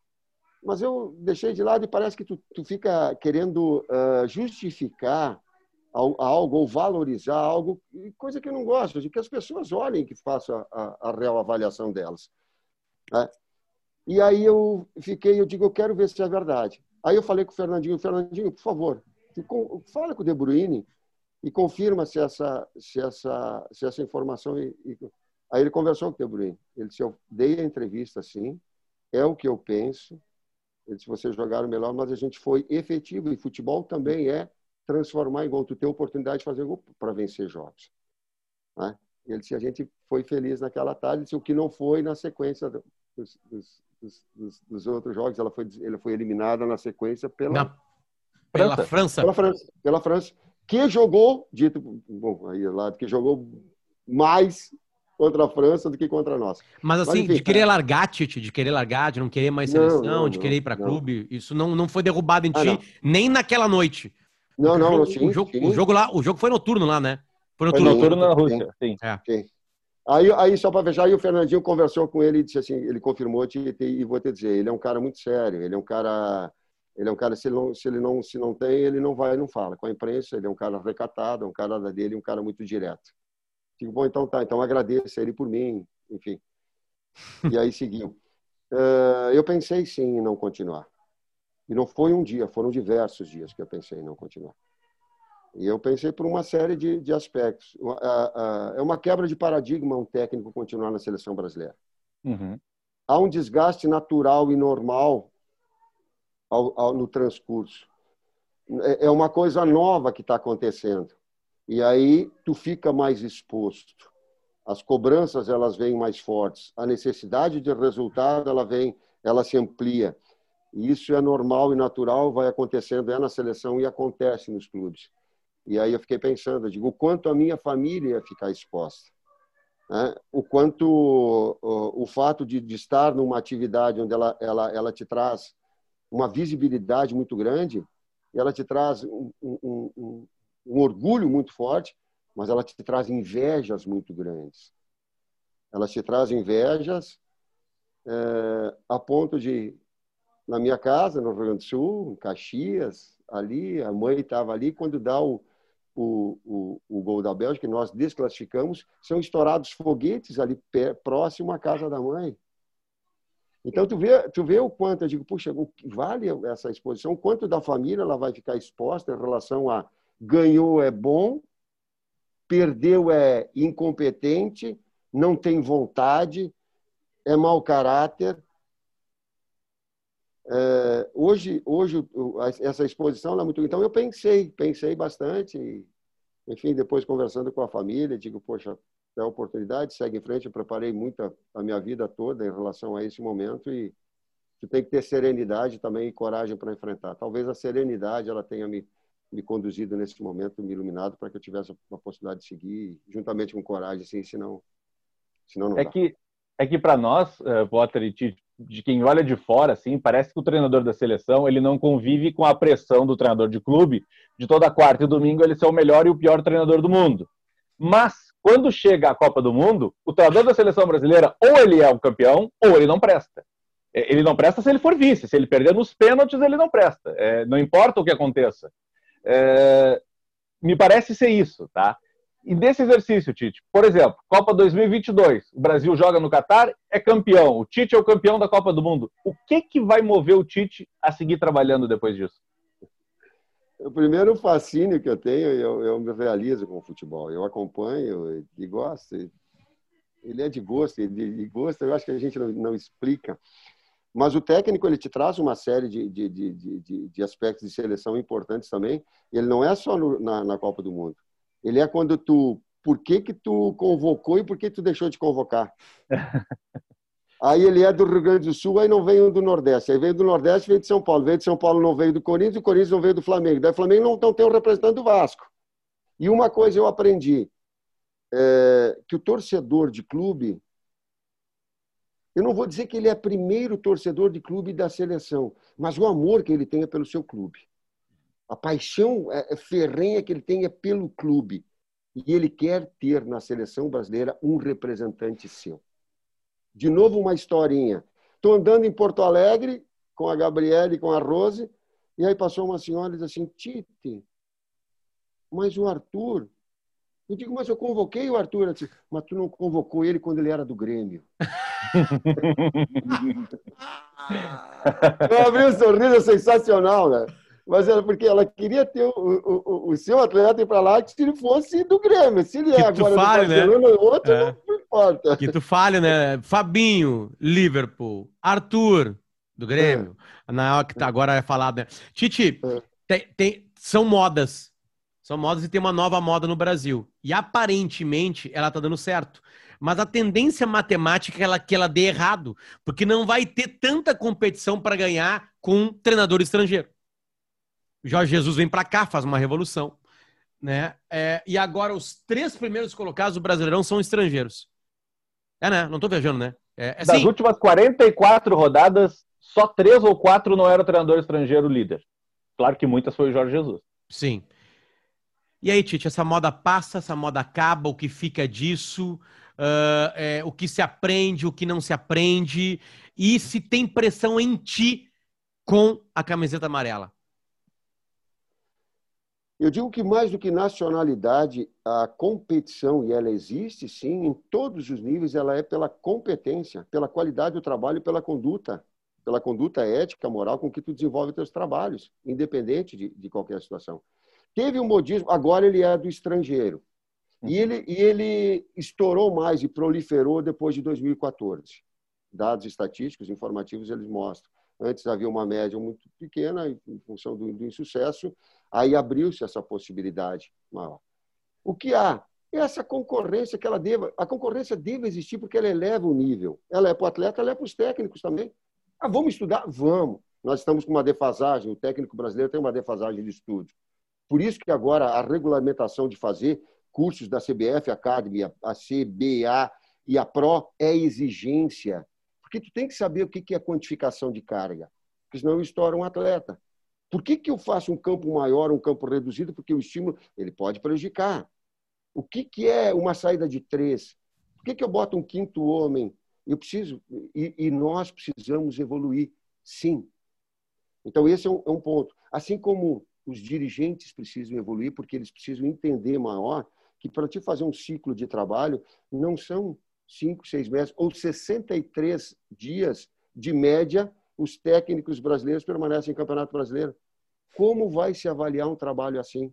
mas eu deixei de lado e parece que tu, tu fica querendo uh, justificar algo ou valorizar algo, coisa que eu não gosto, de que as pessoas olhem que façam a, a, real avaliação delas. Né? E aí eu fiquei, eu digo, eu quero ver se é verdade. Aí eu falei com o Fernandinho, Fernandinho, por favor, fala com o De Bruyne e confirma se essa, se essa, se essa informação... E... Aí ele conversou com o De Bruyne. Ele disse, eu dei a entrevista assim, é o que eu penso, se vocês jogaram melhor, mas a gente foi efetivo. E futebol também é transformar em gol. Tu ter oportunidade de fazer gol para vencer jogos. Né? E ele disse, a gente foi feliz naquela tarde, disse, o que não foi na sequência dos, dos, dos, dos outros jogos. Ela foi, ele foi eliminada na sequência pela, na... pela França. França. Pela França. Pela França. Que jogou, dito, bom, aí lá, que jogou mais contra a França do que contra nós. Mas assim, Mas, enfim, de querer largar, Tite, de querer largar, de não querer mais seleção, não, não, de querer ir para clube, isso não, não foi derrubado em ah, ti não. nem naquela noite. Não, não, o jogo, sim, o, jogo, sim. o jogo lá, o jogo foi noturno lá, né? Foi noturno, foi noturno na Rússia, sim. É. sim. Aí, aí só para fechar, aí o Fernandinho conversou com ele e disse assim, ele confirmou e vou te dizer, ele é um cara muito sério, ele é um cara, ele é um cara se ele não, se ele não, se não tem, ele não vai, não fala com a imprensa, ele é um cara recatado, é um cara dele, um cara muito direto. Digo, bom, então tá, então agradeço ele por mim, enfim. E aí seguiu. Uh, eu pensei sim em não continuar. E não foi um dia, foram diversos dias que eu pensei em não continuar. E eu pensei por uma série de, de aspectos. Uh, uh, é uma quebra de paradigma um técnico continuar na seleção brasileira. Uhum. Há um desgaste natural e normal ao, ao, no transcurso. É, é uma coisa nova que está acontecendo. E aí tu fica mais exposto. As cobranças elas vêm mais fortes. A necessidade de resultado ela vem, ela se amplia. E isso é normal e natural, vai acontecendo é na seleção e acontece nos clubes. E aí eu fiquei pensando, eu digo, o quanto a minha família ia ficar exposta. Né? O quanto o, o fato de, de, estar numa atividade onde ela, ela, ela te traz uma visibilidade muito grande, ela te traz um, um, um, um orgulho muito forte, mas ela te traz invejas muito grandes. Ela te traz invejas é, a ponto de, na minha casa, no Rio Grande do Sul, em Caxias, ali, a mãe estava ali, quando dá o, o, o, o, gol da Bélgica, que nós desclassificamos, são estourados foguetes ali próximo à casa da mãe. Então, tu vê, tu vê o quanto, eu digo, puxa, vale essa exposição, o quanto da família ela vai ficar exposta em relação a ganhou é bom, perdeu é incompetente, não tem vontade, é mau caráter. É, hoje, hoje essa exposição é muito. Então eu pensei, pensei bastante. Enfim, depois conversando com a família, digo, poxa, é a oportunidade, segue em frente. Eu preparei muito a minha vida toda em relação a esse momento e tu tem que ter serenidade também e coragem para enfrentar. Talvez a serenidade ela tenha me, me conduzido nesse momento, me iluminado para que eu tivesse a possibilidade de seguir juntamente com coragem, assim, senão, senão não é dá. que é que para nós, uh, Potter e Tite, de quem olha de fora, assim, parece que o treinador da seleção ele não convive com a pressão do treinador de clube de toda quarta e domingo ele ser o melhor e o pior treinador do mundo. Mas quando chega a Copa do Mundo, o treinador da seleção brasileira ou ele é o campeão ou ele não presta. É, ele não presta se ele for vice. Se ele perder nos pênaltis, ele não presta. É, não importa o que aconteça. É, me parece ser isso, tá? E desse exercício, Tite, por exemplo, Copa 2022, o Brasil joga no Catar, é campeão, o Tite é o campeão da Copa do Mundo. O que, que vai mover o Tite a seguir trabalhando depois disso? O primeiro fascínio que eu tenho, eu, eu me realizo com o futebol. Eu acompanho e gosto. Ele é de gosto, de, de gosto eu acho que a gente não, não, explica. Mas o técnico ele te traz uma série de, de, de, de aspectos de seleção importantes também. Ele não é só no, na, na Copa do Mundo ele é quando tu. Por que, que tu convocou e por que tu deixou de convocar? Aí ele é do Rio Grande do Sul, aí não veio do Nordeste. Aí veio do Nordeste, veio de São Paulo. Veio de São Paulo, não veio do Corinthians, e o Corinthians não veio do Flamengo. Daí o Flamengo não, não tem um representante do Vasco. E uma coisa eu aprendi, é, que o torcedor de clube, eu não vou dizer que ele é primeiro torcedor de clube da seleção, mas o amor que ele tem é pelo seu clube. A paixão é, é ferrenha que ele tem é pelo clube. E ele quer ter na seleção brasileira um representante seu. De novo, uma historinha. Estou andando em Porto Alegre com a Gabriela e com a Rose, e aí passou uma senhora e disse assim: Tite, mas o Arthur. Eu digo, mas eu convoquei o Arthur. Disse, mas tu não convocou ele quando ele era do Grêmio. eu abri um sorriso sensacional, né? mas era porque ela queria ter o, o, o seu atleta ir para lá que se ele fosse do Grêmio. Se ele é agora fale, do Barcelona, né? outro, é. não importa. Que tu fale, né? Fabinho, Liverpool. Arthur, do Grêmio. É. Na hora que tá, agora é falado, né? Titi, é. tem, tem, são modas. São modas e tem uma nova moda no Brasil. E aparentemente ela tá dando certo. Mas a tendência matemática é ela, que ela dê errado. Porque não vai ter tanta competição para ganhar com um treinador estrangeiro. Jorge Jesus vem para cá, faz uma revolução. Né? É, e agora os três primeiros colocados do Brasileirão são estrangeiros. É, né? Não estou viajando, né? É, é, das últimas 44 rodadas, só três ou quatro não era o treinador estrangeiro líder. Claro que muitas foi o Jorge Jesus. Sim. E aí, Tite, essa moda passa, essa moda acaba, o que fica disso, uh, é, o que se aprende, o que não se aprende, e se tem pressão em ti com a camiseta amarela? Eu digo que mais do que nacionalidade, a competição, e ela existe sim, em todos os níveis, ela é pela competência, pela qualidade do trabalho pela conduta, pela conduta ética, moral com que tu desenvolve teus trabalhos, independente de, de qualquer situação. Teve um modismo, agora ele é do estrangeiro. E ele, e ele estourou mais e proliferou depois de 2014. Dados estatísticos, informativos, eles mostram. Antes havia uma média muito pequena, em função do, do insucesso, Aí abriu-se essa possibilidade maior. O que há? Essa concorrência que ela deva. A concorrência deve existir porque ela eleva o nível. Ela é para o atleta, ela é para os técnicos também. Ah, vamos estudar? Vamos. Nós estamos com uma defasagem, o técnico brasileiro tem uma defasagem de estudo. Por isso que agora a regulamentação de fazer cursos da CBF Academy, a CBA e a PRO é exigência. Porque tu tem que saber o que é quantificação de carga, porque senão estoura um atleta. Por que, que eu faço um campo maior, um campo reduzido? Porque o estímulo ele pode prejudicar. O que, que é uma saída de três? Por que, que eu boto um quinto homem? Eu preciso, e, e nós precisamos evoluir, sim. Então, esse é um, é um, ponto. Assim como os dirigentes precisam evoluir, porque eles precisam entender maior que para te fazer um ciclo de trabalho não são cinco, seis meses ou 63 dias de média os técnicos brasileiros permanecem em Campeonato Brasileiro. Como vai se avaliar um trabalho assim?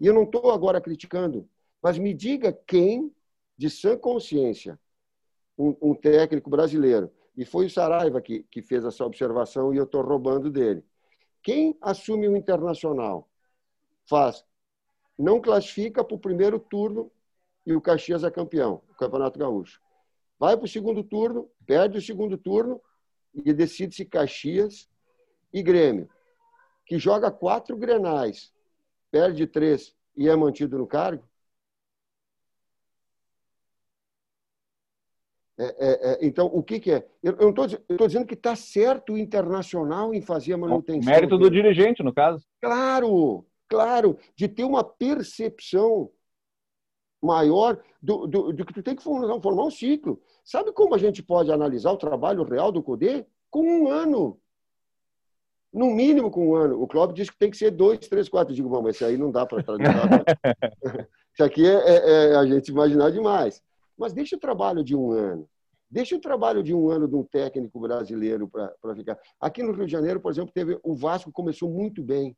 E eu não estou agora criticando, mas me diga quem, de sã consciência, um, um técnico brasileiro, e foi o Saraiva que, que fez essa observação e eu estou roubando dele. Quem assume o internacional faz, não classifica para o primeiro turno e o Caxias é campeão, o Campeonato Gaúcho. Vai para o segundo turno, perde o segundo turno e decide-se Caxias e Grêmio, que joga quatro grenais, perde três e é mantido no cargo? É, é, é, então, o que, que é? Eu, eu estou dizendo que está certo o internacional em fazer a manutenção. O mérito do dirigente, no caso. Claro, claro, de ter uma percepção maior do, do, do, que tu tem que formar, um ciclo. Sabe como a gente pode analisar o trabalho real do CODE? Com um ano. No mínimo com um ano. O Clóvis diz que tem que ser dois, três, quatro. Eu digo, bom, mas esse aí não dá para traduzir. isso aqui é, é, é, a gente imaginar demais. Mas deixa o trabalho de um ano. Deixa o trabalho de um ano de um técnico brasileiro para ficar. Aqui no Rio de Janeiro, por exemplo, teve o Vasco começou muito bem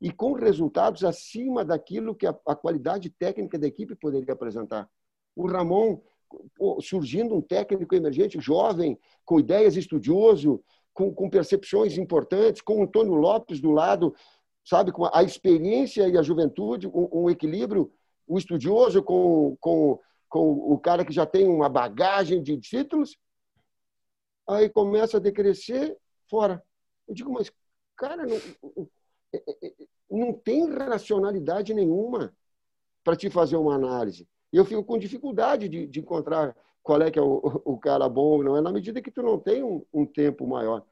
e com resultados acima daquilo que a, a qualidade técnica da equipe poderia apresentar. O Ramon surgindo um técnico emergente, jovem, com ideias estudioso, com, com percepções importantes, com o Antônio Lopes do lado, sabe, com a experiência e a juventude, um, um equilíbrio, o estudioso com, com, com o cara que já tem uma bagagem de títulos, aí começa a decrescer fora. Eu digo, mas, cara, não, é, é, é, não tem racionalidade nenhuma para te fazer uma análise. Eu fico com dificuldade de, de encontrar qual é que é o, o, cara bom, não é na medida que tu não tem um, um, tempo maior.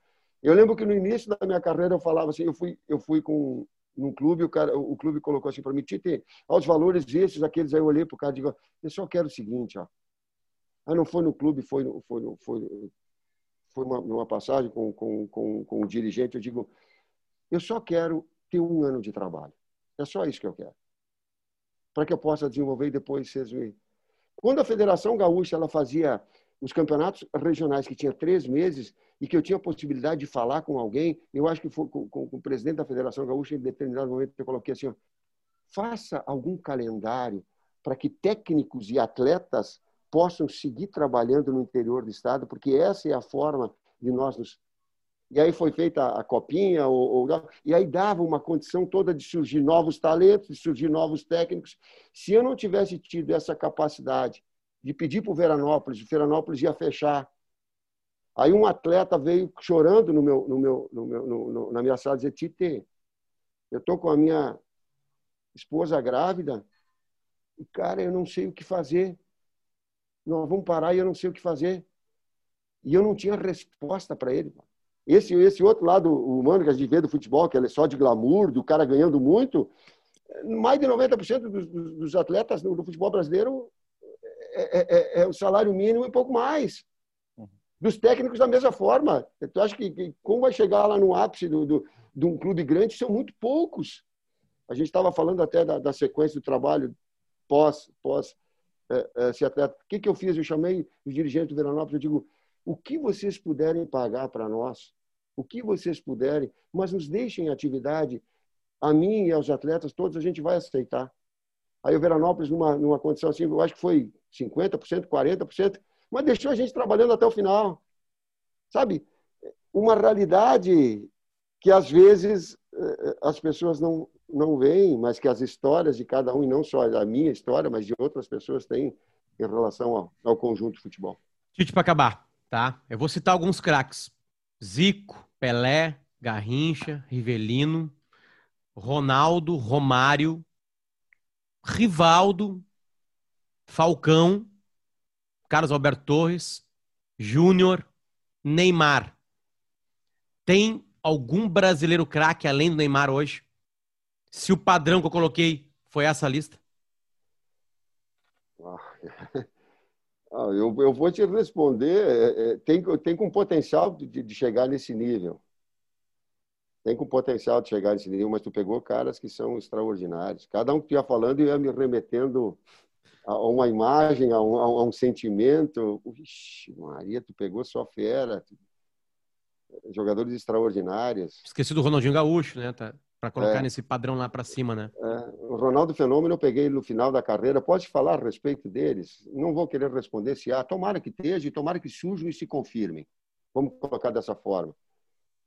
Eu lembro que no início da minha carreira eu falava assim, eu fui eu fui com num clube, o cara o clube colocou assim para mim, Tite, aos valores esses, aqueles aí eu olhei para o cara e digo, eu só quero o seguinte, ó. Ah, não foi no clube, foi foi foi foi uma, uma passagem com, com, com, com o dirigente, eu digo, eu só quero ter um ano de trabalho. É só isso que eu quero. Para que eu possa desenvolver e depois ser. Quando a Federação Gaúcha ela fazia os campeonatos regionais que tinha três meses e que eu tinha a possibilidade de falar com alguém, eu acho que foi com, com, com o presidente da Federação Gaúcha, em determinado momento eu coloquei assim, ó, faça algum calendário para que técnicos e atletas possam seguir trabalhando no interior do estado, porque essa é a forma de nós nos e aí foi feita a copinha, ou, ou, e aí dava uma condição toda de surgir novos talentos, de surgir novos técnicos. Se eu não tivesse tido essa capacidade de pedir para o Veranópolis, o Veranópolis ia fechar. Aí um atleta veio chorando no meu, no meu, no meu, no, na minha sala e dizer, Tite, eu estou com a minha esposa grávida e, cara, eu não sei o que fazer. Nós vamos parar e eu não sei o que fazer. E eu não tinha resposta para ele. Esse, esse outro lado humano que a gente vê do futebol, que é só de glamour, do cara ganhando muito, mais de 90% dos, dos atletas do, futebol brasileiro é, é, é, é, o salário mínimo e pouco mais. Uhum. Dos técnicos da mesma forma. Tu acha que, que como vai chegar lá no ápice do, do, de um clube grande? São muito poucos. A gente estava falando até da, da, sequência do trabalho pós, pós é, é, esse atleta. O que, que eu fiz? Eu chamei os dirigentes do Veranópolis, eu digo, o que vocês puderem pagar para nós o que vocês puderem, mas nos deixem atividade, a mim e aos atletas, todos a gente vai aceitar. Aí o Veranópolis, numa, numa condição assim, eu acho que foi 50%, 40%, mas deixou a gente trabalhando até o final. Sabe? Uma realidade que às vezes eh, as pessoas não, não veem, mas que as histórias de cada um, e não só a minha história, mas de outras pessoas têm em relação ao, ao conjunto futebol. Tite, para acabar, tá? Eu vou citar alguns craques. Zico, Pelé, Garrincha, Rivelino, Ronaldo, Romário, Rivaldo, Falcão, Carlos Alberto Torres, Júnior, Neymar. Tem algum brasileiro craque além do Neymar hoje? Se o padrão que eu coloquei foi essa lista? Ah, eu, eu vou te responder. É, é, tem, tem com potencial de, de chegar nesse nível. tem com potencial de chegar nesse nível, mas tu pegou caras que são extraordinários. Cada um que tu ia falando ia me remetendo a uma imagem, a um, a um sentimento. Ixi, Maria, tu pegou só fera. Jogadores extraordinários. Esqueci do Ronaldinho Gaúcho, né? Tá, para colocar é. nesse padrão lá para cima, né? É. O Ronaldo Fenômeno eu peguei no final da carreira. Pode falar a respeito deles? Não vou querer responder se há. Tomara que esteja e tomara que surjam e se confirmem. Vamos colocar dessa forma.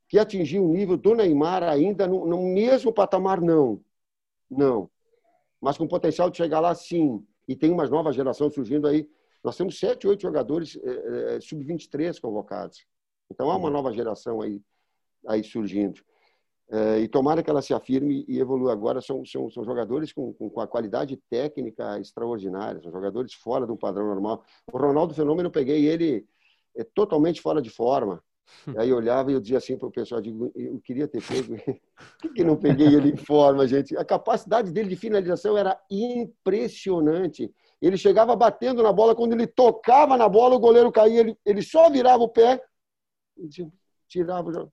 Que atingiu o nível do Neymar ainda no, no mesmo patamar, não. Não. Mas com potencial de chegar lá, sim e tem uma nova geração surgindo aí. Nós temos sete, oito jogadores é, sub-23 convocados. Então há uma uhum. nova geração aí, aí surgindo. É, e tomara que ela se afirme e evolua. Agora são, são, são jogadores com, com, com, a qualidade técnica extraordinária, são jogadores fora um padrão normal. O Ronaldo Fenômeno, eu peguei ele é, totalmente fora de forma. Aí eu olhava e eu dizia assim para o pessoal, eu, digo, eu queria ter pego. Por que, não peguei ele em forma, gente? A capacidade dele de finalização era impressionante. Ele chegava batendo na bola, quando ele tocava na bola, o goleiro caía, ele, ele só virava o pé e tirava.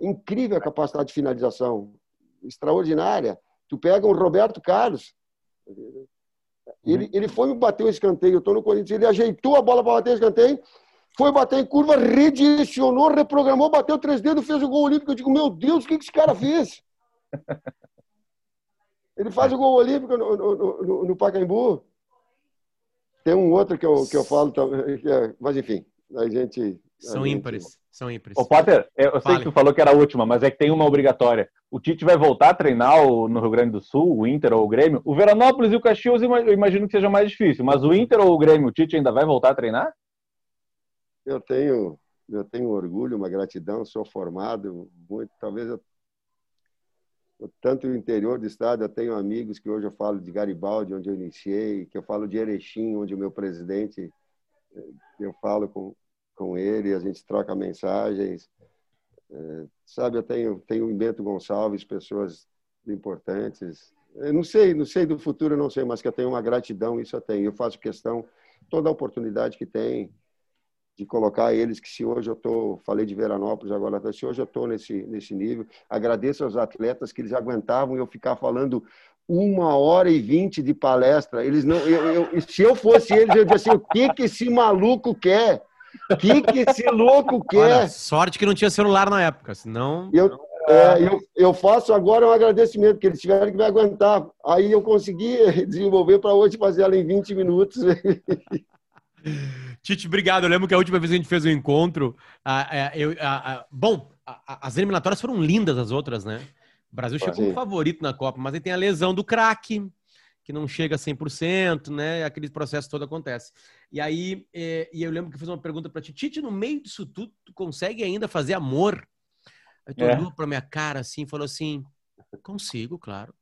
Incrível a capacidade de finalização, extraordinária. Tu pega um Roberto Carlos, ele, ele foi bater um escanteio, eu estou no Corinthians, ele ajeitou a bola para bater o escanteio, foi bater em curva, redirecionou, reprogramou, bateu três dedos, fez o gol olímpico. Eu digo, meu Deus, o que, que esse cara fez? Ele faz o gol olímpico no, no, no, no Pacaembu. Tem um outro que eu, que eu falo também, é, mas enfim, a gente. São gente... ímpares. São ímpares. Ô, Potter, eu sei que tu falou que era a última, mas é que tem uma obrigatória. O Tite vai voltar a treinar no Rio Grande do Sul, o Inter ou o Grêmio. O Veranópolis e o Caxias eu imagino que seja mais difícil, mas o Inter ou o Grêmio, o Tite ainda vai voltar a treinar? eu tenho eu tenho orgulho, uma gratidão, sou formado muito, talvez eu, tanto no interior do estado, eu tenho amigos que hoje eu falo de Garibaldi, onde eu iniciei, que eu falo de Erechim, onde o meu presidente, eu falo com, com ele, a gente troca mensagens. É, sabe, eu tenho, tenho em Bento Gonçalves pessoas importantes. Eu não sei, não sei do futuro, não sei, mas que eu tenho uma gratidão, isso eu tenho. Eu faço questão, toda a oportunidade que tem, de colocar eles, que se hoje eu estou, falei de Veranópolis agora, se hoje eu estou nesse, nesse nível, agradeço aos atletas que eles aguentavam eu ficar falando uma hora e vinte de palestra, eles não, eu, eu, se eu fosse eles, eu dizia assim, o que que esse maluco quer? O que que esse louco quer? Olha, sorte que não tinha celular na época, senão... Eu, é, eu, eu faço agora um agradecimento, que eles tiveram que me aguentar. Aí eu consegui desenvolver para hoje fazer ela em 20 minutos. Tite, obrigado. Eu lembro que a última vez que a gente fez o um encontro, eu, bom, as eliminatórias foram lindas as outras, né? O Brasil chegou como favorito na Copa, mas aí tem a lesão do craque, que não chega a 100%, né? Aquele processo todo acontece. E aí, é, e eu lembro que eu fiz uma pergunta para ti, Tite, no meio disso tudo, tu consegue ainda fazer amor? Aí tu é. olhou pra minha cara assim e falou assim: consigo, claro.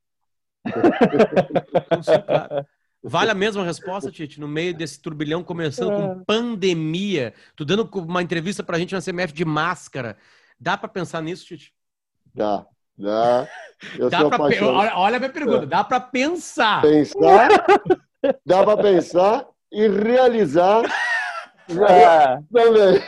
consigo, claro. Vale a mesma resposta, Tite? No meio desse turbilhão, começando é. com pandemia, tu dando uma entrevista pra gente na CMF de máscara. Dá para pensar nisso, Tite? Dá, dá. Eu dá pra olha, olha, a minha pergunta, é. dá para pensar. Pensar, dá para pensar e realizar é. também.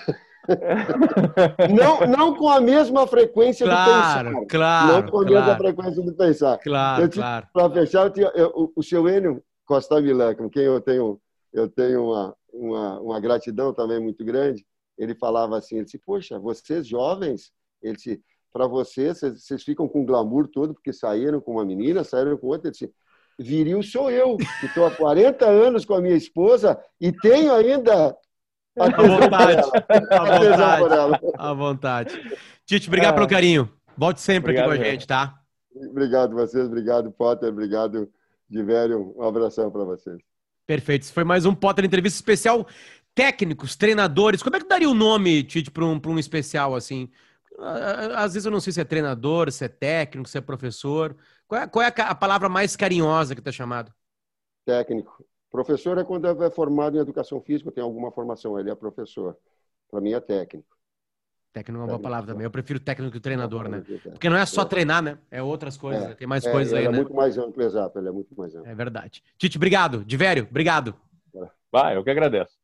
não, não com a mesma frequência claro, do pensar. Claro, Não com a claro. mesma frequência do pensar. Claro, claro. Para fechar, eu tinha, eu, o, o seu Enio Costa Milã, com quem eu tenho, eu tenho uma, uma, uma gratidão também muito grande, ele falava assim, ele disse, poxa, vocês jovens, ele disse, para vocês, vocês ficam com glamour todo, porque saíram com uma menina, saíram com outra, disse, viril sou eu, que estou há 40 anos com a minha esposa e tenho ainda a vontade, a vontade, a vontade. Tite, obrigado é. pelo carinho. Volte sempre obrigado, aqui com a gente, tá? Obrigado vocês, obrigado Potter, obrigado de velho, um abração para vocês. Perfeito. Isso foi mais um Potter Entrevista Especial. Técnicos, treinadores. Como é que daria o nome, Tite, para um, um especial assim? Às vezes eu não sei se é treinador, se é técnico, se é professor. Qual é, qual é a, a, palavra mais carinhosa que está chamado? Técnico. Professor é quando é formado em educação física, tem alguma formação, ele é professor. Para mim é técnico. Técnico é uma boa palavra também. Eu prefiro técnico que treinador, né? Porque não é só treinar, né? É outras coisas. É. Tem mais é, coisas aí, é né? É muito mais amplo, exato. Ele é muito mais amplo. É verdade. Tite, obrigado. Divério, obrigado. Vai, eu que agradeço.